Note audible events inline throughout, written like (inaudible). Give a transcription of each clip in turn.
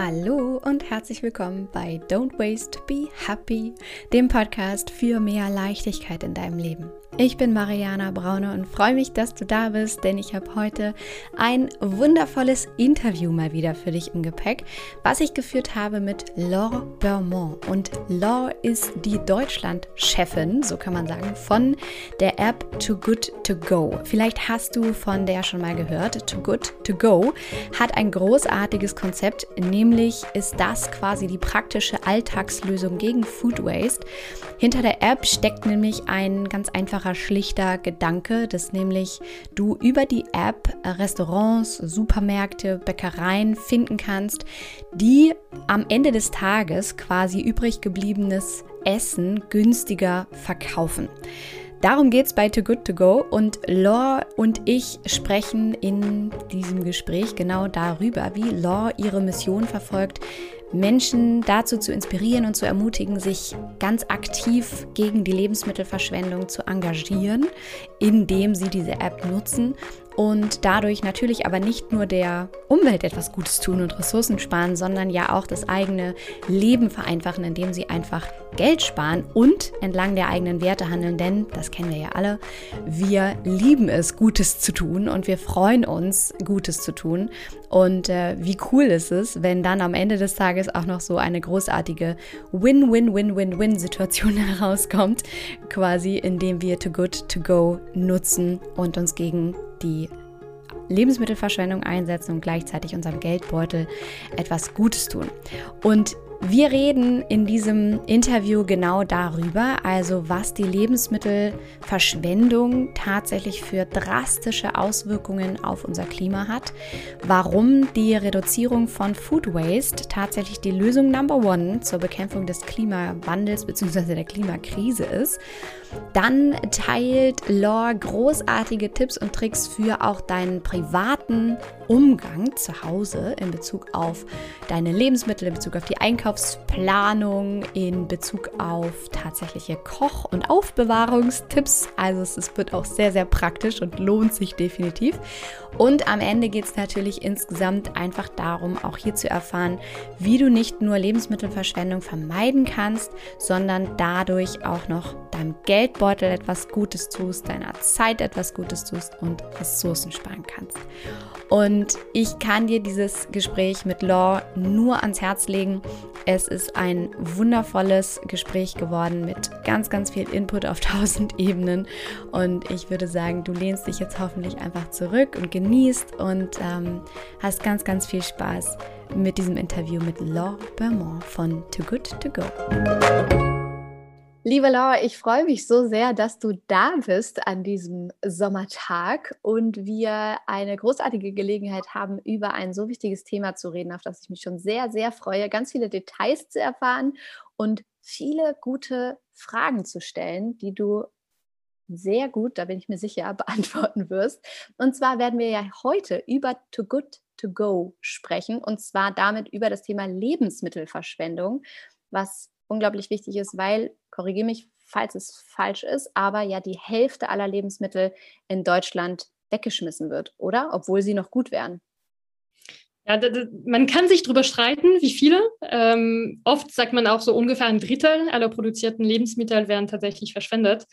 Hallo und herzlich willkommen bei Don't Waste, Be Happy, dem Podcast für mehr Leichtigkeit in deinem Leben. Ich bin Mariana Braune und freue mich, dass du da bist, denn ich habe heute ein wundervolles Interview mal wieder für dich im Gepäck, was ich geführt habe mit Laure Bermond. Und Laure ist die Deutschland-Chefin, so kann man sagen, von der App Too Good To Go. Vielleicht hast du von der schon mal gehört. Too Good To Go hat ein großartiges Konzept, nämlich ist das quasi die praktische Alltagslösung gegen Food Waste. Hinter der App steckt nämlich ein ganz einfacher, schlichter Gedanke, dass nämlich du über die App Restaurants, Supermärkte, Bäckereien finden kannst, die am Ende des Tages quasi übrig gebliebenes Essen günstiger verkaufen. Darum geht es bei Too Good To Go und Law und ich sprechen in diesem Gespräch genau darüber, wie Law ihre Mission verfolgt, Menschen dazu zu inspirieren und zu ermutigen, sich ganz aktiv gegen die Lebensmittelverschwendung zu engagieren, indem sie diese App nutzen und dadurch natürlich aber nicht nur der Umwelt etwas Gutes tun und Ressourcen sparen, sondern ja auch das eigene Leben vereinfachen, indem sie einfach Geld sparen und entlang der eigenen Werte handeln, denn das kennen wir ja alle, wir lieben es, Gutes zu tun und wir freuen uns, Gutes zu tun. Und äh, wie cool ist es, wenn dann am Ende des Tages auch noch so eine großartige Win-Win-Win-Win-Win-Situation (laughs) herauskommt, quasi indem wir Too Good To Go nutzen und uns gegen die Lebensmittelverschwendung einsetzen und gleichzeitig unserem Geldbeutel etwas Gutes tun. Und wir reden in diesem Interview genau darüber, also was die Lebensmittelverschwendung tatsächlich für drastische Auswirkungen auf unser Klima hat, warum die Reduzierung von Food Waste tatsächlich die Lösung Number One zur Bekämpfung des Klimawandels bzw. der Klimakrise ist. Dann teilt Lore großartige Tipps und Tricks für auch deinen privaten Umgang zu Hause in Bezug auf deine Lebensmittel, in Bezug auf die Einkaufsplanung, in Bezug auf tatsächliche Koch- und Aufbewahrungstipps. Also es wird auch sehr, sehr praktisch und lohnt sich definitiv. Und am Ende geht es natürlich insgesamt einfach darum, auch hier zu erfahren, wie du nicht nur Lebensmittelverschwendung vermeiden kannst, sondern dadurch auch noch deinem Geldbeutel etwas Gutes tust, deiner Zeit etwas Gutes tust und Ressourcen sparen kannst. Und ich kann dir dieses Gespräch mit Law nur ans Herz legen. Es ist ein wundervolles Gespräch geworden mit ganz, ganz viel Input auf (laughs) tausend Ebenen. Und ich würde sagen, du lehnst dich jetzt hoffentlich einfach zurück und genießt und ähm, hast ganz, ganz viel Spaß mit diesem Interview mit Law Bermond von Too Good To Go. Liebe Laura, ich freue mich so sehr, dass du da bist an diesem Sommertag und wir eine großartige Gelegenheit haben, über ein so wichtiges Thema zu reden, auf das ich mich schon sehr, sehr freue, ganz viele Details zu erfahren und viele gute Fragen zu stellen, die du sehr gut, da bin ich mir sicher, (laughs) beantworten wirst. Und zwar werden wir ja heute über Too Good To Go sprechen und zwar damit über das Thema Lebensmittelverschwendung, was unglaublich wichtig ist, weil, korrigiere mich, falls es falsch ist, aber ja die Hälfte aller Lebensmittel in Deutschland weggeschmissen wird, oder? Obwohl sie noch gut wären. Ja, man kann sich darüber streiten, wie viele. Ähm, oft sagt man auch so ungefähr ein Drittel aller produzierten Lebensmittel werden tatsächlich verschwendet.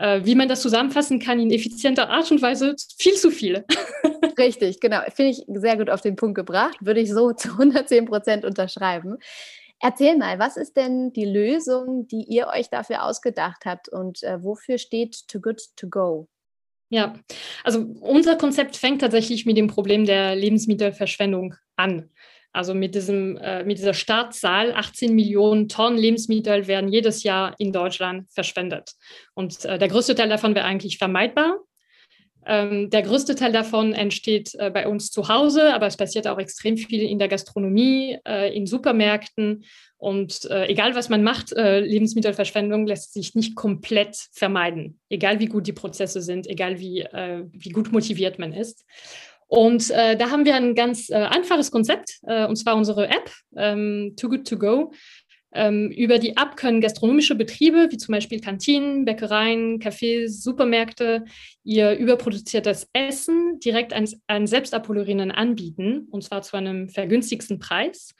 Äh, wie man das zusammenfassen kann in effizienter Art und Weise, viel zu viel. (laughs) Richtig, genau. Finde ich sehr gut auf den Punkt gebracht. Würde ich so zu 110 Prozent unterschreiben. Erzähl mal, was ist denn die Lösung, die ihr euch dafür ausgedacht habt und äh, wofür steht Too Good To Go? Ja, also unser Konzept fängt tatsächlich mit dem Problem der Lebensmittelverschwendung an. Also mit, diesem, äh, mit dieser Startzahl, 18 Millionen Tonnen Lebensmittel werden jedes Jahr in Deutschland verschwendet. Und äh, der größte Teil davon wäre eigentlich vermeidbar. Ähm, der größte Teil davon entsteht äh, bei uns zu Hause, aber es passiert auch extrem viel in der Gastronomie, äh, in Supermärkten. Und äh, egal, was man macht, Lebensmittelverschwendung lässt sich nicht komplett vermeiden, egal wie gut die Prozesse sind, egal wie, wie gut motiviert man ist. Und da haben wir ein ganz einfaches Konzept, und zwar unsere App, ähm, Too Good To Go. Ähm, über die App können gastronomische Betriebe, wie zum Beispiel Kantinen, Bäckereien, Cafés, Supermärkte, ihr überproduziertes Essen direkt an, an Selbstabholerinnen anbieten, und zwar zu einem vergünstigsten Preis.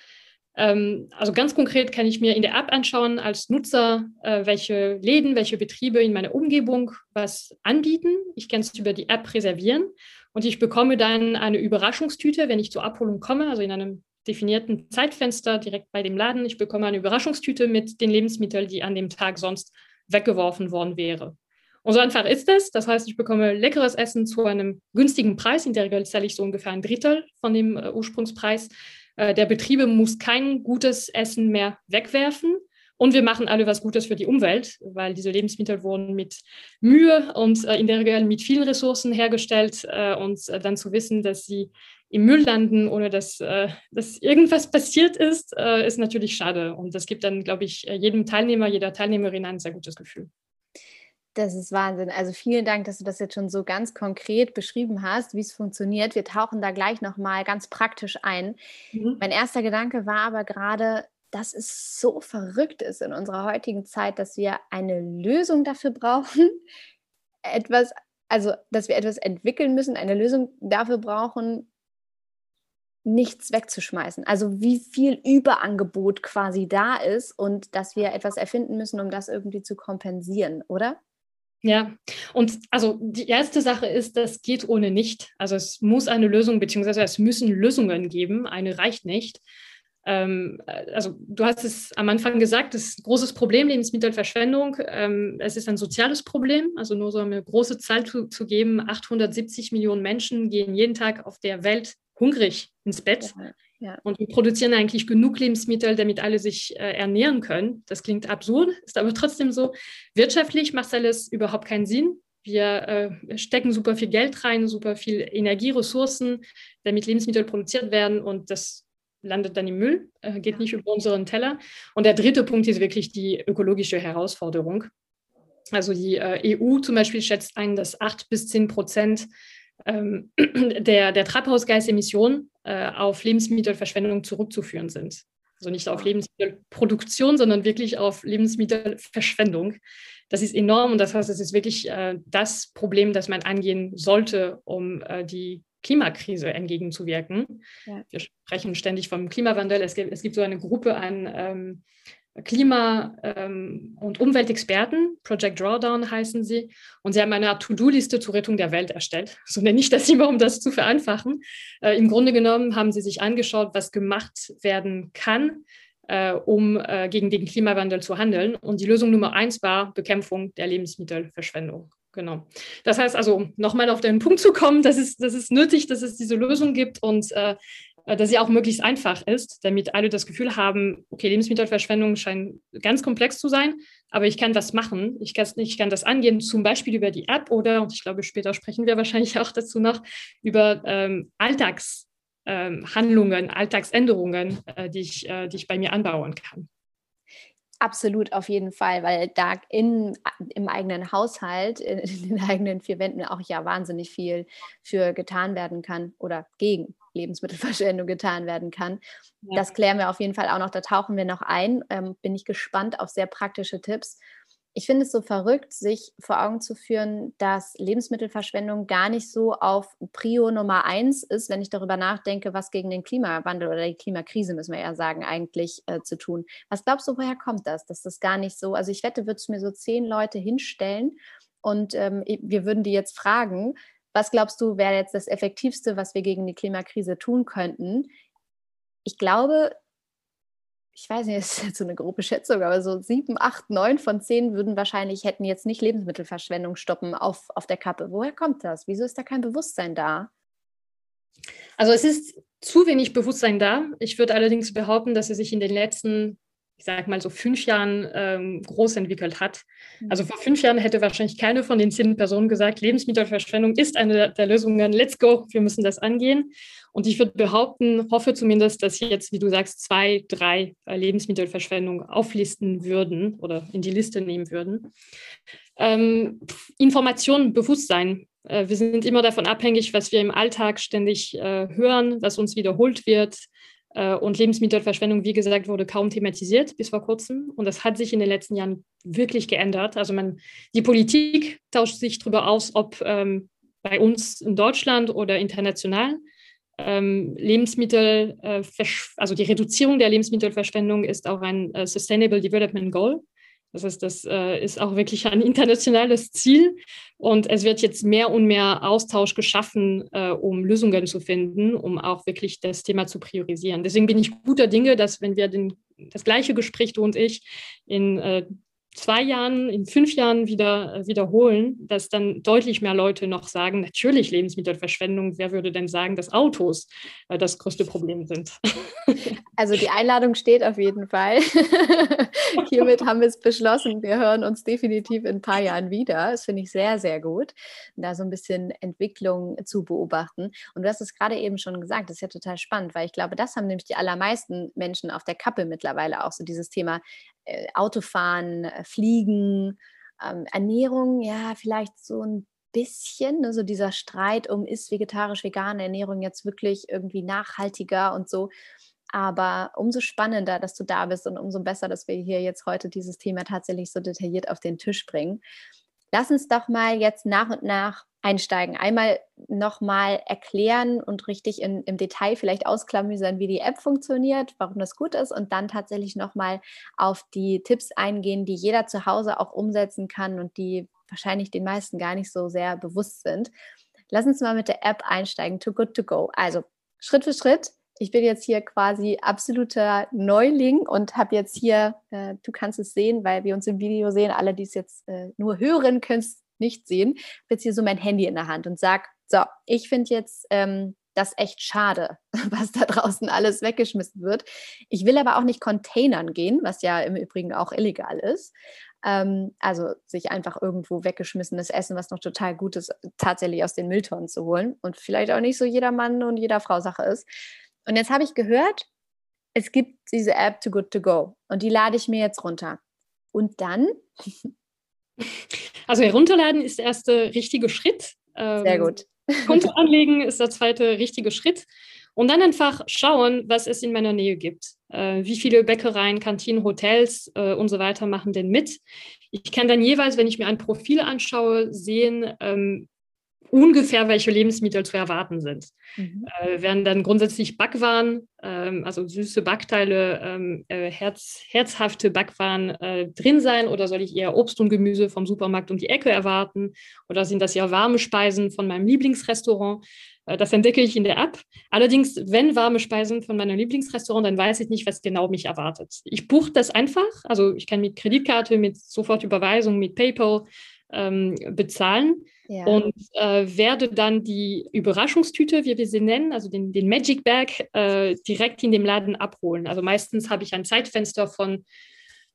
Ähm, also ganz konkret kann ich mir in der App anschauen als Nutzer, äh, welche Läden, welche Betriebe in meiner Umgebung was anbieten. Ich kann es über die App reservieren und ich bekomme dann eine Überraschungstüte, wenn ich zur Abholung komme, also in einem definierten Zeitfenster direkt bei dem Laden. Ich bekomme eine Überraschungstüte mit den Lebensmitteln, die an dem Tag sonst weggeworfen worden wäre. Und so einfach ist es. Das heißt, ich bekomme leckeres Essen zu einem günstigen Preis. In der Regel zahle ich so ungefähr ein Drittel von dem äh, Ursprungspreis. Äh, der Betriebe muss kein gutes Essen mehr wegwerfen. Und wir machen alle was Gutes für die Umwelt, weil diese Lebensmittel wurden mit Mühe und äh, in der Regel mit vielen Ressourcen hergestellt. Äh, und äh, dann zu wissen, dass sie im Müll landen, ohne dass, äh, dass irgendwas passiert ist, äh, ist natürlich schade. Und das gibt dann, glaube ich, jedem Teilnehmer, jeder Teilnehmerin ein sehr gutes Gefühl. Das ist Wahnsinn. Also vielen Dank, dass du das jetzt schon so ganz konkret beschrieben hast, wie es funktioniert. Wir tauchen da gleich nochmal ganz praktisch ein. Mhm. Mein erster Gedanke war aber gerade, dass es so verrückt ist in unserer heutigen Zeit, dass wir eine Lösung dafür brauchen, (laughs) etwas, also dass wir etwas entwickeln müssen, eine Lösung dafür brauchen, nichts wegzuschmeißen. Also wie viel Überangebot quasi da ist und dass wir etwas erfinden müssen, um das irgendwie zu kompensieren, oder? Ja, und also die erste Sache ist, das geht ohne nicht. Also es muss eine Lösung, beziehungsweise es müssen Lösungen geben. Eine reicht nicht. Ähm, also du hast es am Anfang gesagt, das ist ein großes Problem, Lebensmittelverschwendung. Ähm, es ist ein soziales Problem. Also nur so eine große Zahl zu, zu geben, 870 Millionen Menschen gehen jeden Tag auf der Welt hungrig ins Bett. Ja. Ja. Und wir produzieren eigentlich genug Lebensmittel, damit alle sich äh, ernähren können. Das klingt absurd, ist aber trotzdem so. Wirtschaftlich macht alles überhaupt keinen Sinn. Wir äh, stecken super viel Geld rein, super viel Energie, Ressourcen, damit Lebensmittel produziert werden und das landet dann im Müll, äh, geht nicht über unseren Teller. Und der dritte Punkt ist wirklich die ökologische Herausforderung. Also die äh, EU zum Beispiel schätzt ein, dass acht bis zehn Prozent ähm, (clears throat) der, der Treibhausgasemissionen äh, auf Lebensmittelverschwendung zurückzuführen sind. Also nicht auf Lebensmittelproduktion, sondern wirklich auf Lebensmittelverschwendung. Das ist enorm und das heißt, es ist wirklich äh, das Problem, das man angehen sollte, um äh, die Klimakrise entgegenzuwirken. Ja. Wir sprechen ständig vom Klimawandel. Es gibt, es gibt so eine Gruppe an ähm, Klima- ähm, und Umweltexperten, Project Drawdown heißen sie, und sie haben eine To-Do-Liste zur Rettung der Welt erstellt. (laughs) So nenne ich das immer, um das zu vereinfachen. Äh, Im Grunde genommen haben sie sich angeschaut, was gemacht werden kann, äh, um äh, gegen den Klimawandel zu handeln. Und die Lösung Nummer eins war Bekämpfung der Lebensmittelverschwendung. Genau. Das heißt also, nochmal auf den Punkt zu kommen, das ist, das ist nötig, dass es diese Lösung gibt und äh, äh, dass sie auch möglichst einfach ist, damit alle das Gefühl haben, okay, Lebensmittelverschwendung scheint ganz komplex zu sein, aber ich kann was machen. Ich kann, ich kann das angehen, zum Beispiel über die App oder, und ich glaube, später sprechen wir wahrscheinlich auch dazu noch, über ähm, Alltagshandlungen, ähm, Alltagsänderungen, äh, die, ich, äh, die ich bei mir anbauen kann. Absolut, auf jeden Fall, weil da in, im eigenen Haushalt, in, in den eigenen vier Wänden auch ja wahnsinnig viel für getan werden kann oder gegen Lebensmittelverschwendung getan werden kann. Ja. Das klären wir auf jeden Fall auch noch, da tauchen wir noch ein. Ähm, bin ich gespannt auf sehr praktische Tipps. Ich finde es so verrückt, sich vor Augen zu führen, dass Lebensmittelverschwendung gar nicht so auf Prio Nummer eins ist, wenn ich darüber nachdenke, was gegen den Klimawandel oder die Klimakrise, müssen wir eher sagen, eigentlich äh, zu tun. Was glaubst du, woher kommt das? Dass das gar nicht so, also ich wette, würdest du mir so zehn Leute hinstellen und ähm, wir würden die jetzt fragen, was glaubst du, wäre jetzt das Effektivste, was wir gegen die Klimakrise tun könnten? Ich glaube, ich weiß nicht, (laughs) das ist jetzt so eine grobe Schätzung, aber so sieben, acht, neun von zehn würden wahrscheinlich, hätten jetzt nicht Lebensmittelverschwendung stoppen auf, auf der Kappe. Woher kommt das? Wieso ist da kein Bewusstsein da? Also es ist zu wenig Bewusstsein da. Ich würde allerdings behaupten, dass es sich in den letzten ich sage mal so fünf Jahren ähm, groß entwickelt hat. Mhm. Also vor fünf Jahren hätte wahrscheinlich keine von den zehn Personen gesagt, Lebensmittelverschwendung ist eine der Lösungen, let's go, wir müssen das angehen. Und ich würde behaupten, hoffe zumindest, dass jetzt, wie du sagst, zwei, drei äh, Lebensmittelverschwendung auflisten würden oder in die Liste nehmen würden. Ähm, Information, Bewusstsein. Äh, wir sind immer davon abhängig, was wir im Alltag ständig äh, hören, was uns wiederholt wird äh, und Lebensmittelverschwendung, wie gesagt, wurde kaum thematisiert bis vor kurzem. Und das hat sich in den letzten Jahren wirklich geändert. Also man, die Politik tauscht sich darüber aus, ob ähm, bei uns in Deutschland oder international Lebensmittel, äh, also die Reduzierung der Lebensmittelverschwendung ist auch ein äh, Sustainable Development Goal. Das heißt, das äh, ist auch wirklich ein (laughs) internationales Ziel. Und es wird jetzt mehr und mehr Austausch geschaffen, um Lösungen zu finden, um auch wirklich das Thema zu priorisieren. Deswegen bin ich guter Dinge, dass wenn wir den, das gleiche Gespräch, du und ich, in zwei Jahren, in fünf Jahren wieder äh, wiederholen, dass dann deutlich mehr Leute noch sagen, natürlich Lebensmittelverschwendung, wer würde denn sagen, dass Autos äh, das größte Problem sind? (laughs) Also die Einladung steht auf jeden Fall. (laughs) Hiermit haben wir es beschlossen. Wir hören uns definitiv in ein paar Jahren wieder. Das finde ich sehr, sehr gut, da so ein bisschen Entwicklung zu beobachten. Und du hast es gerade eben schon gesagt, das ist ja total spannend, weil ich glaube, das haben nämlich die allermeisten Menschen auf der Kappe mittlerweile auch so dieses Thema äh, Autofahren, äh, Fliegen, ähm, Ernährung, ja, vielleicht so ein bisschen, also dieser Streit um ist vegetarisch, vegane Ernährung jetzt wirklich irgendwie nachhaltiger und so. Aber umso spannender, dass du da bist und umso besser, dass wir hier jetzt heute dieses Thema tatsächlich so detailliert auf den Tisch bringen. Lass uns doch mal jetzt nach und nach einsteigen. Einmal nochmal erklären und richtig in, im Detail vielleicht ausklamüsern, wie die App funktioniert, warum das gut ist und dann tatsächlich nochmal auf die Tipps eingehen, die jeder zu Hause auch umsetzen kann und die wahrscheinlich den meisten gar nicht so sehr bewusst sind. Lass uns mal mit der App einsteigen, Too Good To Go. Also Schritt für Schritt. Ich bin jetzt hier quasi absoluter Neuling und habe jetzt hier, äh, du kannst es sehen, weil wir uns im Video sehen, alle, die es jetzt äh, nur hören, können es nicht sehen, habe jetzt hier so mein Handy in der Hand und sage, so, ich finde jetzt ähm, das echt schade, (laughs) was da draußen alles weggeschmissen wird. Ich will aber auch nicht Containern gehen, was ja im Übrigen auch illegal ist. Ähm, also sich einfach irgendwo weggeschmissenes Essen, was noch total gut ist, tatsächlich aus den Mülltonnen zu holen und vielleicht auch nicht so jeder Mann und jeder Frau Sache ist. Und jetzt habe ich gehört, es gibt diese App Too Good To Go und die lade ich mir jetzt runter. Und dann also herunterladen ist der erste richtige Schritt. Sehr ähm, gut. Konto anlegen ist der zweite richtige Schritt. Und dann einfach schauen, was es in meiner Nähe gibt. Äh, wie viele Bäckereien, Kantinen, Hotels äh, und so weiter machen denn mit. Ich kann dann jeweils, wenn ich mir ein Profil anschaue, sehen, ähm, ungefähr, welche Lebensmittel zu erwarten sind. Mhm. Äh, werden dann grundsätzlich Backwaren, ähm, also süße Backteile, ähm, äh, herz, herzhafte Backwaren äh, drin sein oder soll ich eher Obst und Gemüse vom Supermarkt um die Ecke erwarten oder sind das ja warme Speisen von meinem Lieblingsrestaurant? Äh, das entdecke ich in der App. Allerdings, wenn warme Speisen von meinem Lieblingsrestaurant, dann weiß ich nicht, was genau mich erwartet. Ich buche das einfach, also ich kann mit Kreditkarte, mit Sofortüberweisung, mit PayPal ähm, bezahlen ja. und äh, werde dann die Überraschungstüte, wie wir sie nennen, also den, den Magic Bag, äh, direkt in dem Laden abholen. Also meistens habe ich ein Zeitfenster von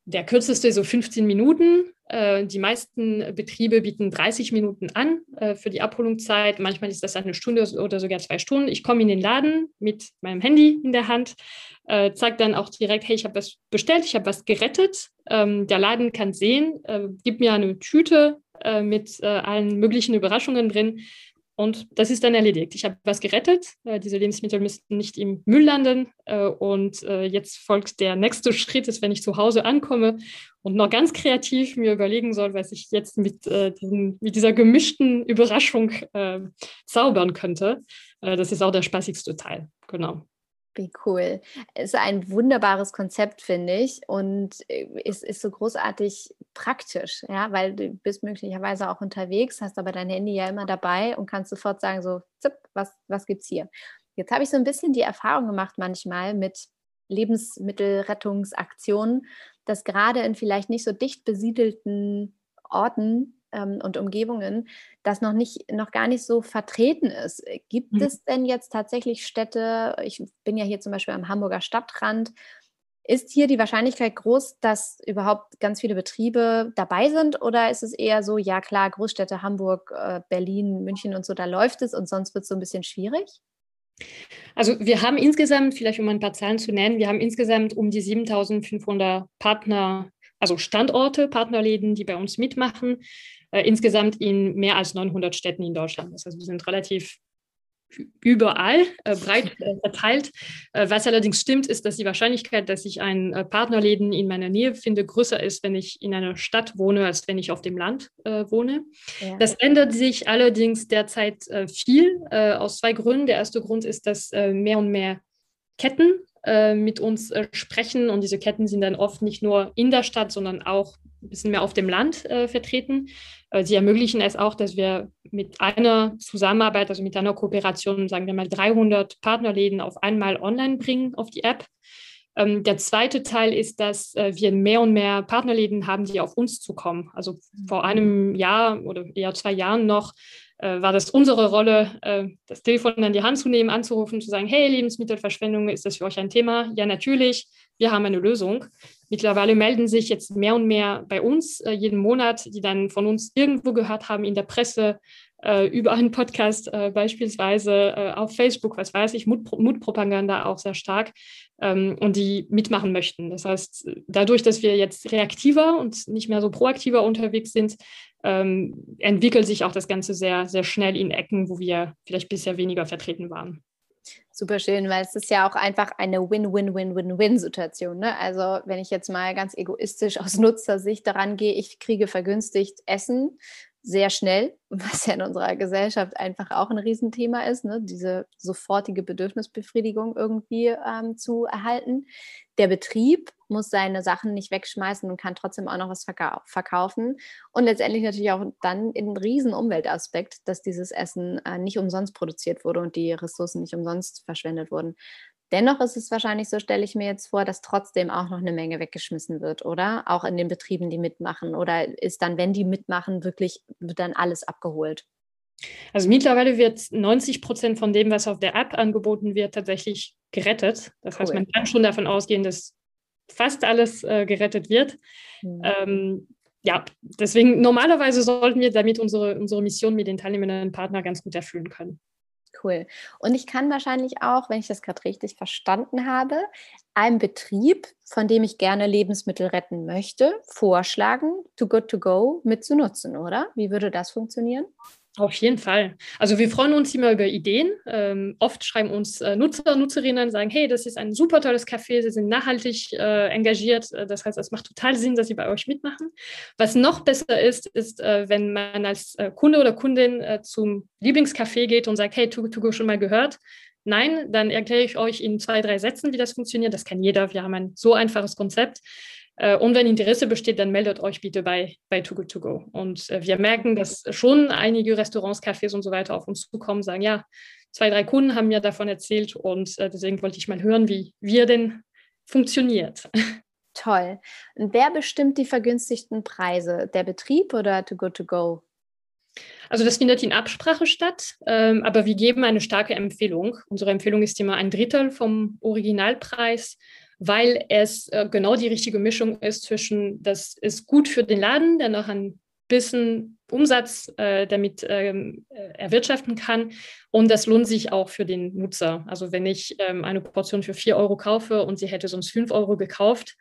der kürzeste so 15 Minuten. Äh, die meisten Betriebe bieten 30 Minuten an äh, für die Abholungszeit. Manchmal ist das eine Stunde oder sogar zwei Stunden. Ich komme in den Laden mit meinem Handy in der Hand, äh, zeige dann auch direkt, hey, ich habe was bestellt, ich habe was gerettet. Ähm, der Laden kann sehen, gibt mir eine Tüte mit allen möglichen Überraschungen drin. Und das ist dann erledigt. Ich habe was gerettet. Äh, diese Lebensmittel müssten nicht im Müll landen. Äh, und äh, jetzt folgt der nächste Schritt, ist, wenn ich zu Hause ankomme und noch ganz kreativ mir überlegen soll, was ich jetzt mit, diesen, mit dieser gemischten Überraschung zaubern könnte. das ist auch der spaßigste Teil. Genau. Wie cool. Ist ein wunderbares Konzept, finde ich. Und äh, es ist so großartig praktisch, ja, weil du bist möglicherweise auch unterwegs, hast aber dein Handy ja immer dabei und kannst sofort sagen, so, zipp, was, was gibt's hier? Jetzt habe ich so ein bisschen die Erfahrung gemacht manchmal mit Lebensmittelrettungsaktionen, dass gerade in vielleicht nicht so dicht besiedelten Orten ähm, und Umgebungen das noch nicht, noch gar nicht so vertreten ist. Gibt mhm. es denn jetzt tatsächlich Städte, ich bin ja hier zum Beispiel am Hamburger Stadtrand, ist hier die Wahrscheinlichkeit groß, dass überhaupt ganz viele Betriebe dabei sind? Oder ist es eher so, ja klar, Großstädte, Hamburg, äh, Berlin, München und so, da läuft es und sonst wird es so ein bisschen schwierig? Also wir haben insgesamt, vielleicht um ein paar Zahlen zu nennen, wir haben insgesamt um die 7500 Partner, also Standorte, Partnerläden, die bei uns mitmachen äh, insgesamt in mehr als 900 Städten in Deutschland. Das heißt, wir sind relativ überall äh, breit äh, verteilt. Äh, was allerdings stimmt, ist, dass die Wahrscheinlichkeit, dass ich einen äh, Partnerläden in meiner Nähe finde, größer ist, wenn ich in einer Stadt wohne, als wenn ich auf dem Land äh, wohne. Ja. Das ändert sich allerdings derzeit äh, viel aus zwei Gründen. Der erste Grund ist, dass mehr und mehr Ketten mit uns sprechen und diese Ketten sind dann oft nicht nur in der Stadt, sondern auch ein bisschen mehr auf dem Land äh, vertreten. Äh, sie ermöglichen es auch, dass wir mit einer Zusammenarbeit, also mit einer Kooperation, sagen wir mal 300 Partnerläden auf einmal online bringen auf die App. Ähm, der zweite Teil ist, dass äh, wir mehr und mehr Partnerläden haben, die auf uns zukommen. Also vor einem Jahr oder eher zwei Jahren noch äh, war das unsere Rolle, äh, das Telefon in die Hand zu nehmen, anzurufen, zu sagen, hey, Lebensmittelverschwendung, ist das für euch ein Thema? Ja, natürlich, wir haben eine Lösung. Mittlerweile melden sich jetzt mehr und mehr bei uns äh, jeden Monat, die dann von uns irgendwo gehört haben in der Presse, äh, über einen Podcast äh, beispielsweise äh, auf Facebook, was weiß ich, Mut, Mutpropaganda auch sehr stark ähm, und die mitmachen möchten. Das heißt, dadurch, dass wir jetzt reaktiver und nicht mehr so proaktiver unterwegs sind, ähm, entwickelt sich auch das Ganze sehr, sehr schnell in Ecken, wo wir vielleicht bisher weniger vertreten waren. Super schön, weil es ist ja auch einfach eine Win-Win-Win-Win-Win-Situation. Ne? Also wenn ich jetzt mal ganz egoistisch aus Nutzersicht daran gehe, ich kriege vergünstigt Essen sehr schnell, (laughs) was ja in unserer Gesellschaft einfach auch ein Riesenthema ist, ne? diese sofortige Bedürfnisbefriedigung irgendwie ähm, zu erhalten. Der Betrieb muss seine Sachen nicht wegschmeißen und kann trotzdem auch noch was verkau verkaufen. Und letztendlich natürlich auch dann in riesen Umweltaspekt, dass dieses Essen äh, nicht umsonst produziert wurde und die Ressourcen nicht umsonst verschwendet wurden. Dennoch ist es wahrscheinlich so, stelle ich mir jetzt vor, dass trotzdem auch noch eine Menge weggeschmissen wird, oder? Auch in den Betrieben, die mitmachen. Oder ist dann, wenn die mitmachen, wirklich, wird dann alles abgeholt? Also mittlerweile wird 90 Prozent von dem, was auf der App angeboten wird, tatsächlich gerettet. Das cool. heißt, man kann schon davon ausgehen, dass fast alles äh, gerettet wird. Mhm. Ähm, ja, deswegen normalerweise sollten wir damit unsere, unsere Mission mit den teilnehmenden Partnern ganz gut erfüllen können. Cool. Und ich kann wahrscheinlich auch, wenn ich das gerade richtig verstanden habe, einem Betrieb, von dem ich gerne Lebensmittel retten möchte, vorschlagen, to good to go mit zu nutzen, oder? Wie würde das funktionieren? Auf jeden Fall. Also wir freuen uns immer über Ideen. Ähm, oft schreiben uns äh, Nutzer, Nutzerinnen, sagen, hey, das ist ein super tolles Café, sie sind nachhaltig äh, engagiert. Äh, das heißt, es macht total Sinn, dass sie bei euch mitmachen. Was noch besser ist, ist, äh, wenn man als äh, Kunde oder Kundin äh, zum Lieblingscafé geht und sagt, hey, Tugo schon mal gehört. Nein, dann erkläre ich euch in zwei, drei Sätzen, wie das funktioniert. Das kann jeder. Wir haben ein so einfaches Konzept. Äh, und wenn Interesse besteht, dann meldet euch bitte bei, bei Too Good To Go. Und äh, wir merken, dass schon einige Restaurants, Cafés und so weiter auf uns zukommen, sagen, ja, zwei, drei Kunden haben mir davon erzählt und äh, deswegen wollte ich mal hören, wie, er denn funktioniert. (laughs) Toll. Und wer bestimmt die vergünstigten Preise? Der Betrieb oder Too Good To Go? Also das findet in Absprache statt, ähm, aber wir geben eine starke Empfehlung. Unsere Empfehlung ist immer ein Drittel vom Originalpreis weil es äh, genau die richtige Mischung ist zwischen, das ist gut für den Laden, der noch ein bisschen Umsatz äh, damit ähm, äh, erwirtschaften kann. Und das lohnt sich auch für den Nutzer. Also wenn ich ähm, eine Portion für 4 Euro kaufe und sie hätte sonst 5 Euro gekauft,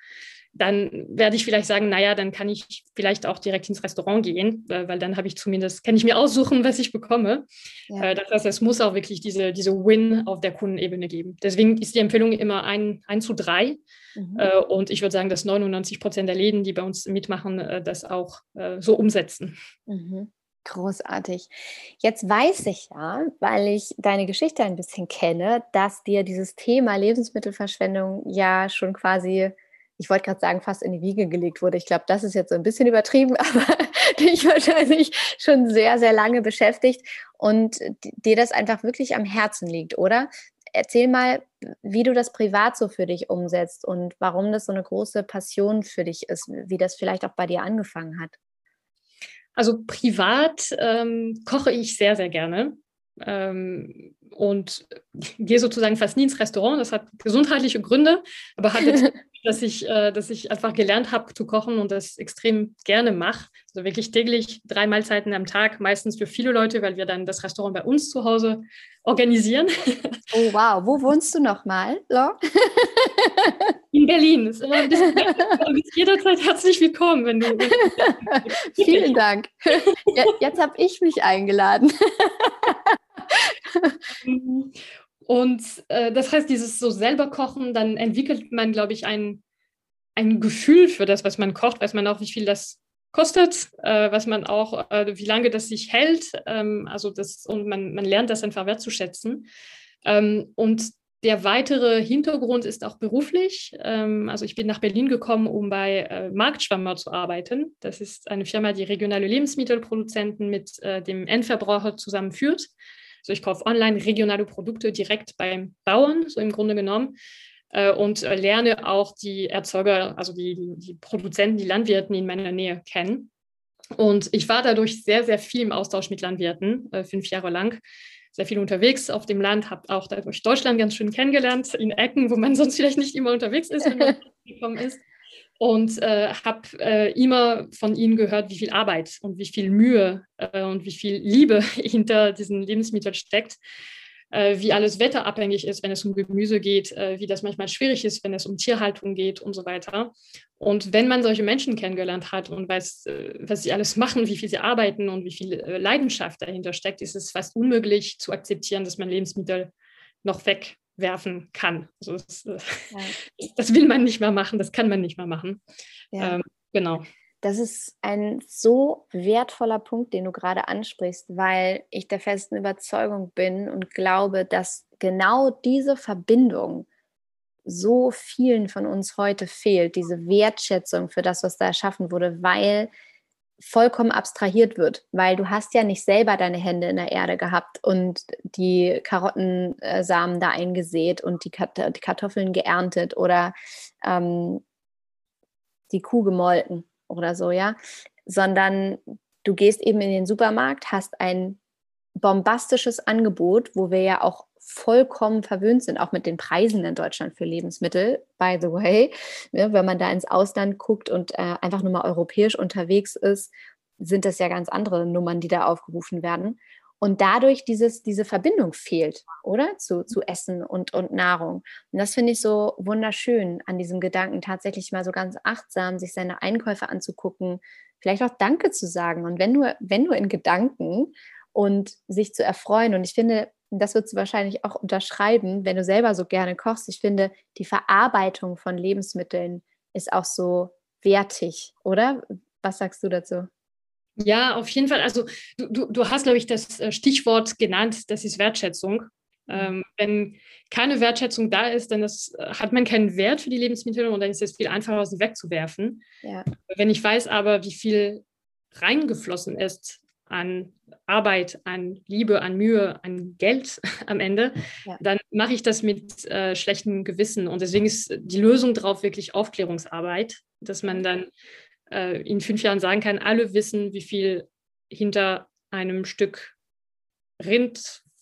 dann werde ich vielleicht sagen, naja, dann kann ich vielleicht auch direkt ins Restaurant gehen, äh, weil dann habe ich zumindest, kann ich mir aussuchen, was ich bekomme. Ja. Äh, das heißt, es muss auch wirklich diese, diese Win auf der Kundenebene geben. Deswegen ist die Empfehlung immer ein, ein zu drei. Mhm. Äh, und ich würde sagen, dass 99 Prozent der Läden, die bei uns mitmachen, das auch so umsetzen. Mhm. Großartig. Jetzt weiß ich ja, weil ich deine Geschichte ein bisschen kenne, dass dir dieses Thema Lebensmittelverschwendung ja schon quasi ich wollte gerade sagen, fast in die Wiege gelegt wurde. Ich glaube, das ist jetzt so ein bisschen übertrieben, (laughs) aber dich wahrscheinlich schon sehr, sehr lange beschäftigt und dir das einfach wirklich am Herzen liegt, oder? Erzähl mal, wie du das privat so für dich umsetzt und warum das so eine große Passion für dich ist, wie das vielleicht auch bei dir angefangen hat. Also privat ähm, koche ich sehr, sehr gerne. Ähm, und gehe sozusagen fast nie ins Restaurant. Das hat gesundheitliche Gründe, aber hat jetzt (laughs) dass ich, äh, dass ich einfach gelernt habe zu kochen und das extrem gerne mache. Also wirklich täglich drei Mahlzeiten am Tag, meistens für viele Leute, weil wir dann das Restaurant bei uns zu Hause organisieren. (laughs) Oh wow, wo wohnst du nochmal, (laughs) In Berlin. Du bist (laughs) jederzeit herzlich willkommen, wenn du. Vielen Dank. Jetzt habe ich mich eingeladen. Und äh, das heißt, dieses so selber kochen, dann entwickelt man, glaube ich, ein, ein Gefühl für das, was man kocht, weiß man auch, wie viel das kostet, äh, was man auch, äh, wie lange das sich hält. Ähm, also das, und man, man lernt das einfach wertzuschätzen. Ähm, und der weitere Hintergrund ist auch beruflich. Ähm, also ich bin nach Berlin gekommen, um bei äh, Marktschwammer zu arbeiten. Das ist eine Firma, die regionale Lebensmittelproduzenten mit äh, dem Endverbraucher zusammenführt. Also ich kaufe online regionale Produkte direkt beim Bauern, so im Grunde genommen. Äh, und lerne auch die Erzeuger, also die, die, die Produzenten, die Landwirten in meiner Nähe kennen. Und ich war dadurch sehr, sehr viel im Austausch mit Landwirten, äh, fünf Jahre lang sehr viel unterwegs auf dem Land, habe auch dadurch Deutschland ganz schön kennengelernt, in Ecken, wo man (laughs) sonst vielleicht nicht immer unterwegs ist, wenn man (laughs) gekommen ist. Und äh, habe äh, immer von ihnen gehört, wie viel Arbeit und wie viel Mühe äh, und wie viel Liebe (laughs) hinter diesen Lebensmitteln steckt äh, wie alles wetterabhängig ist, wenn es um Gemüse geht, äh, wie das manchmal schwierig ist, wenn es um Tierhaltung geht und so weiter. Und wenn man solche Menschen kennengelernt hat und weiß, äh, was sie alles machen, wie viel sie arbeiten und wie viel äh, Leidenschaft dahinter steckt, ist es fast unmöglich zu akzeptieren, dass man Lebensmittel noch wegwerfen kann. Also das, äh, ja. (laughs) das will man nicht mehr machen, das kann man nicht mehr machen. Ja. Ähm, genau. Das ist ein so wertvoller Punkt, den du gerade ansprichst, weil ich der festen Überzeugung bin und glaube, dass genau diese Verbindung so vielen von uns heute fehlt, diese Wertschätzung für das, was da erschaffen wurde, weil vollkommen abstrahiert wird, weil du hast ja nicht selber deine Hände in der Erde gehabt und die Karottensamen da eingesät und die, Kartoffeln geerntet oder ähm, die Kuh gemolken oder so, ja, sondern du gehst eben in den Supermarkt, hast ein bombastisches Angebot, wo wir ja auch vollkommen verwöhnt sind, auch mit den Preisen in Deutschland für Lebensmittel, by the way. Ja, wenn man da ins Ausland guckt und äh, einfach nur mal europäisch unterwegs ist, sind das ja ganz andere Nummern, die da aufgerufen werden und dadurch dieses, diese Verbindung fehlt, oder? Zu, zu Essen und, und Nahrung. Und das finde ich so wunderschön an diesem Gedanken, tatsächlich mal so ganz achtsam, sich seine Einkäufe anzugucken, vielleicht auch Danke zu sagen. Und wenn nur, wenn nur in Gedanken und sich zu erfreuen. Und ich finde, das würdest du wahrscheinlich auch unterschreiben, wenn du selber so gerne kochst. Ich finde, die Verarbeitung von Lebensmitteln ist auch so wertig, oder? Was sagst du dazu? Ja, auf jeden Fall. Also du, du, du hast, glaube ich, das äh, Stichwort genannt, das ist Wertschätzung. Ähm, wenn keine Wertschätzung da ist, dann das, äh, hat man keinen Wert für die Lebensmittel und dann ist es viel einfacher, sie wegzuwerfen. Ja. Wenn ich weiß aber, wie viel reingeflossen ist an Arbeit, an Liebe, an Mühe, an Geld (laughs) am Ende, ja. dann mache ich das mit äh, schlechtem Gewissen. Und deswegen ist die Lösung darauf wirklich Aufklärungsarbeit, dass man dann äh, in fünf Jahren sagen kann, alle wissen, wie viel hinter einem Stück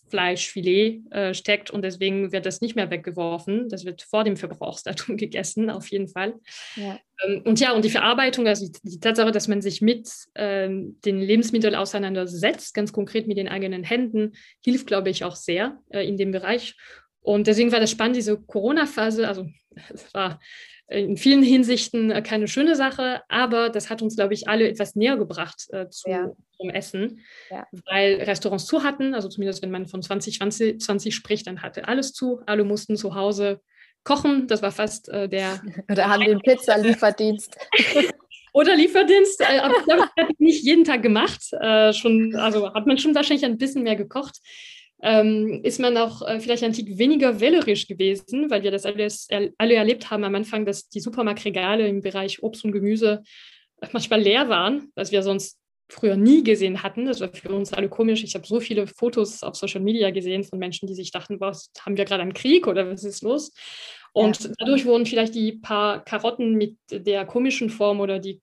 Rindfleischfilet äh, steckt und deswegen wird das nicht mehr weggeworfen. Das wird vor dem Verbrauchsdatum (laughs) gegessen, auf jeden Fall. Ja. Ähm, und ja, und die Verarbeitung, also die, die Tatsache, dass man sich mit ähm, den Lebensmitteln auseinandersetzt, ganz konkret mit den eigenen Händen, hilft, glaube ich, auch sehr äh, in dem Bereich. Und deswegen war das spannend, diese Corona-Phase, also (laughs) es war in vielen Hinsichten äh, keine schöne Sache, aber das hat uns, glaube ich, alle etwas näher gebracht äh, zu, ja. zum Essen, ja. weil Restaurants zu hatten, also zumindest wenn man von 2020 20 spricht, dann hatte alles zu, alle mussten zu Hause kochen, das war fast äh, der... (laughs) Oder haben den Pizza-Lieferdienst. (laughs) Oder Lieferdienst, äh, aber ich glaube, das hat nicht jeden Tag gemacht, äh, schon, also hat man schon wahrscheinlich ein bisschen mehr gekocht ähm, ist man auch äh, vielleicht ein Tick weniger wählerisch gewesen, weil wir das alles er, alle erlebt haben am Anfang, dass die Supermarktregale im Bereich Obst und Gemüse manchmal leer waren, was wir sonst früher nie gesehen hatten. Das war für uns alle komisch. Ich habe so viele Fotos auf Social Media gesehen von Menschen, die sich dachten, was haben wir gerade einen Krieg oder was ist los? Und ja. dadurch wurden vielleicht die paar Karotten mit der komischen Form oder die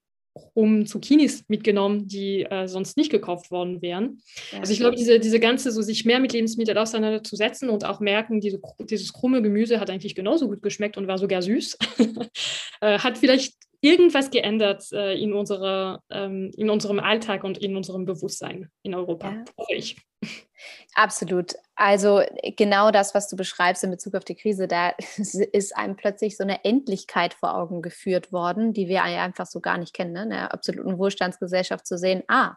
um Zucchinis mitgenommen, die äh, sonst nicht gekauft worden wären. Ja. Also ich glaube, diese, diese ganze, so sich mehr mit Lebensmitteln auseinanderzusetzen und auch merken, diese, dieses krumme Gemüse hat eigentlich genauso gut geschmeckt und war sogar süß, (laughs) äh, hat vielleicht irgendwas geändert äh, in, unserer, ähm, in unserem Alltag und in unserem Bewusstsein in Europa, ja. hoffe ich. Absolut. Also genau das, was du beschreibst in Bezug auf die Krise, da (laughs) ist einem plötzlich so eine Endlichkeit vor Augen geführt worden, die wir einfach so gar nicht kennen. Ne? In der absoluten Wohlstandsgesellschaft zu sehen, ah,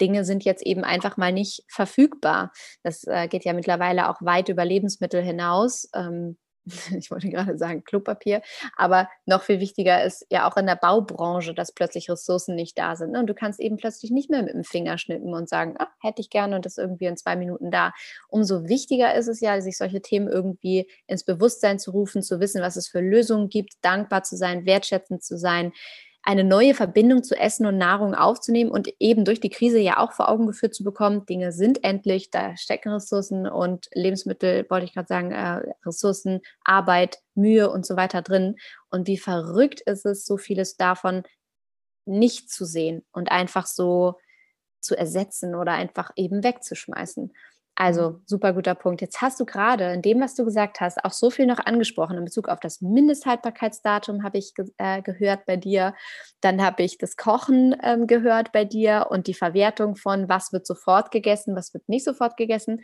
Dinge sind jetzt eben einfach mal nicht verfügbar. Das äh, geht ja mittlerweile auch weit über Lebensmittel hinaus. Ähm, (laughs) ich wollte gerade sagen Klopapier, aber noch viel wichtiger ist ja auch in der Baubranche, dass plötzlich Ressourcen nicht da sind. Ne? Und du kannst eben plötzlich nicht mehr mit dem Finger schnippen und sagen, ah, hätte ich gerne und das irgendwie in zwei Minuten da. Umso wichtiger ist es ja, sich solche Themen irgendwie ins Bewusstsein zu rufen, zu wissen, was es für Lösungen gibt, dankbar zu sein, wertschätzend zu sein eine neue Verbindung zu Essen und Nahrung aufzunehmen und eben durch die Krise ja auch vor Augen geführt zu bekommen, Dinge sind endlich, da stecken Ressourcen und Lebensmittel, wollte ich gerade sagen, äh, Ressourcen, Arbeit, Mühe und so weiter drin. Und wie verrückt ist es, so vieles davon nicht zu sehen und einfach so zu ersetzen oder einfach eben wegzuschmeißen. Also mhm. super guter Punkt. Jetzt hast du gerade in dem, was du gesagt hast, auch so viel noch angesprochen in Bezug auf das Mindesthaltbarkeitsdatum habe ich ge äh, gehört bei dir. Dann habe ich das Kochen ähm, gehört bei dir und die Verwertung von was wird sofort gegessen, was wird nicht sofort gegessen.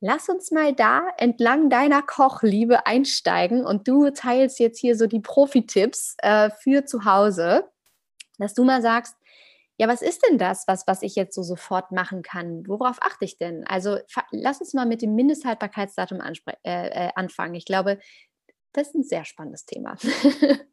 Lass uns mal da entlang deiner Kochliebe einsteigen und du teilst jetzt hier so die Profi-Tipps äh, für zu Hause, dass du mal sagst, ja, was ist denn das, was, was ich jetzt so sofort machen kann? Worauf achte ich denn? Also lass uns mal mit dem Mindesthaltbarkeitsdatum äh, äh, anfangen. Ich glaube, das ist ein sehr spannendes Thema. (laughs)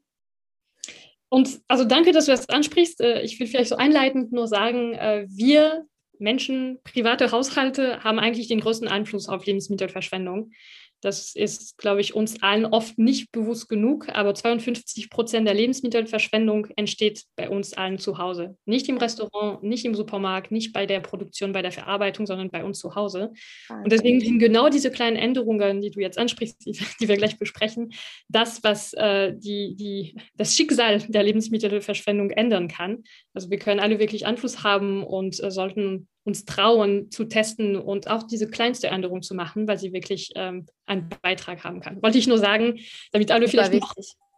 Und also danke, dass du das ansprichst. Äh, ich will vielleicht so einleitend nur sagen, äh, wir Menschen, private Haushalte haben eigentlich den größten Einfluss auf Lebensmittelverschwendung. Das ist, glaube ich, uns allen oft nicht bewusst genug, aber 52 Prozent der Lebensmittelverschwendung entsteht bei uns allen zu Hause. Nicht im Restaurant, nicht im Supermarkt, nicht bei der Produktion, bei der Verarbeitung, sondern bei uns zu Hause. Und deswegen sind genau diese kleinen Änderungen, die du jetzt ansprichst, die, die wir gleich besprechen, das, was äh, die, die, das Schicksal der Lebensmittelverschwendung ändern kann. Also wir können alle wirklich Einfluss haben und äh, sollten uns trauen zu testen und auch diese kleinste Änderung zu machen, weil sie wirklich ähm, einen Beitrag haben kann. Wollte ich nur sagen, damit alle vielleicht noch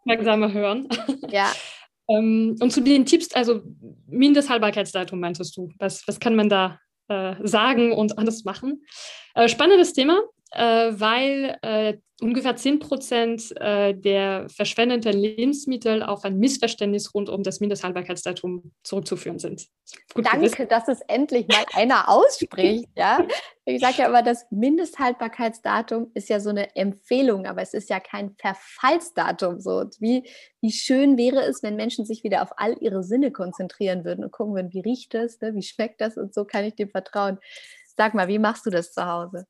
langsamer hören. Ja. (laughs) ähm, und zu den Tipps, also Mindesthaltbarkeitsdatum meintest du, was, was kann man da äh, sagen und alles machen? Äh, spannendes Thema, äh, weil äh, ungefähr 10 Prozent äh, der verschwendeten Lebensmittel auf ein Missverständnis rund um das Mindesthaltbarkeitsdatum zurückzuführen sind. Gut Danke, dass es endlich mal einer ausspricht. ja? Ich sage ja immer, das Mindesthaltbarkeitsdatum ist ja so eine Empfehlung, aber es ist ja kein Verfallsdatum. So wie, wie schön wäre es, wenn Menschen sich wieder auf all ihre Sinne konzentrieren würden und gucken würden, wie riecht das, ne? wie schmeckt das und so kann ich dem vertrauen. Sag mal, wie machst du das zu Hause?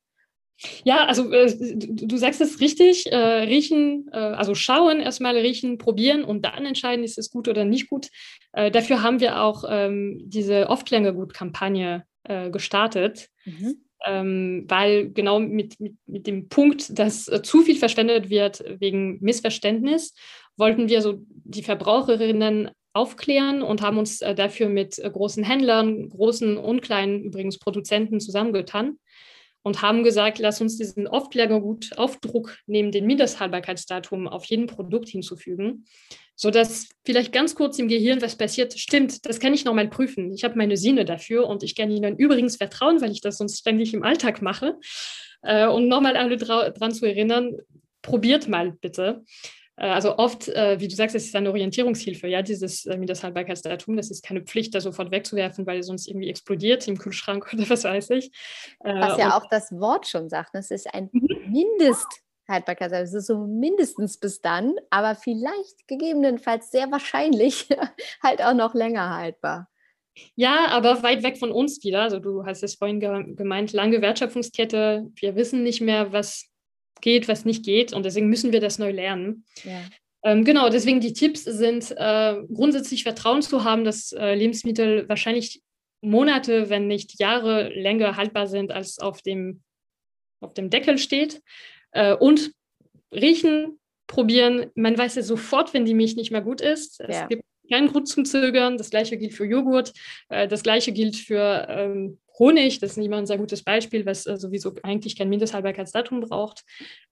Ja, also äh, du, du, sagst es richtig, äh, riechen, äh, also schauen, erstmal riechen, probieren und dann entscheiden, ist es gut oder nicht gut. Äh, dafür haben wir auch ähm, diese Oft-Länger-Gut-Kampagne äh, gestartet, mhm. ähm, weil genau mit, mit, mit dem Punkt, dass äh, zu viel verschwendet wird wegen Missverständnis, wollten wir so die Verbraucherinnen aufklären und haben uns dafür mit großen Händlern, großen und kleinen übrigens Produzenten zusammengetan und haben gesagt, lass uns diesen Aufklärergut-Aufdruck neben dem Mindesthaltbarkeitsdatum auf jedem Produkt hinzufügen, sodass vielleicht ganz kurz im Gehirn was passiert. Stimmt, das kann ich nochmal prüfen. Ich habe meine Sinne dafür und ich kann ihnen übrigens vertrauen, weil ich das sonst ständig im Alltag mache. Äh, und nochmal alle dran zu erinnern, probiert mal bitte. Äh, also oft, äh, wie du sagst, es ist eine Orientierungshilfe, ja, dieses äh, Mindesthaltbarkeitsdatum. Das ist keine Pflicht, das sofort wegzuwerfen, weil es sonst irgendwie explodiert im Kühlschrank (laughs) oder was weiß ich. Was ja auch das Wort schon sagt, es ist ein mhm. Mindesthaltbarkeitsdatum. Es ist so mindestens bis dann, aber vielleicht gegebenenfalls sehr wahrscheinlich (laughs) halt auch noch länger haltbar. Ja, aber weit weg von uns wieder. Also du hast es vorhin gemeint, lange Wertschöpfungskette. Wir wissen nicht mehr, was geht, was nicht geht. Und deswegen müssen wir das neu lernen. Ja. Ähm, genau, deswegen die Tipps sind äh, grundsätzlich Vertrauen zu haben, dass äh, Lebensmittel wahrscheinlich Monate, wenn nicht Jahre länger haltbar sind, als auf dem, auf dem Deckel steht. Äh, und riechen, probieren. Man weiß ja sofort, wenn die Milch nicht mehr gut ist. Ja. Es gibt keinen Grund zum Zögern. Das gleiche gilt für Joghurt. Äh, das gleiche gilt für ähm, Honig, das ist immer ein sehr gutes Beispiel, was äh, sowieso eigentlich kein Mindesthaltbarkeitsdatum braucht.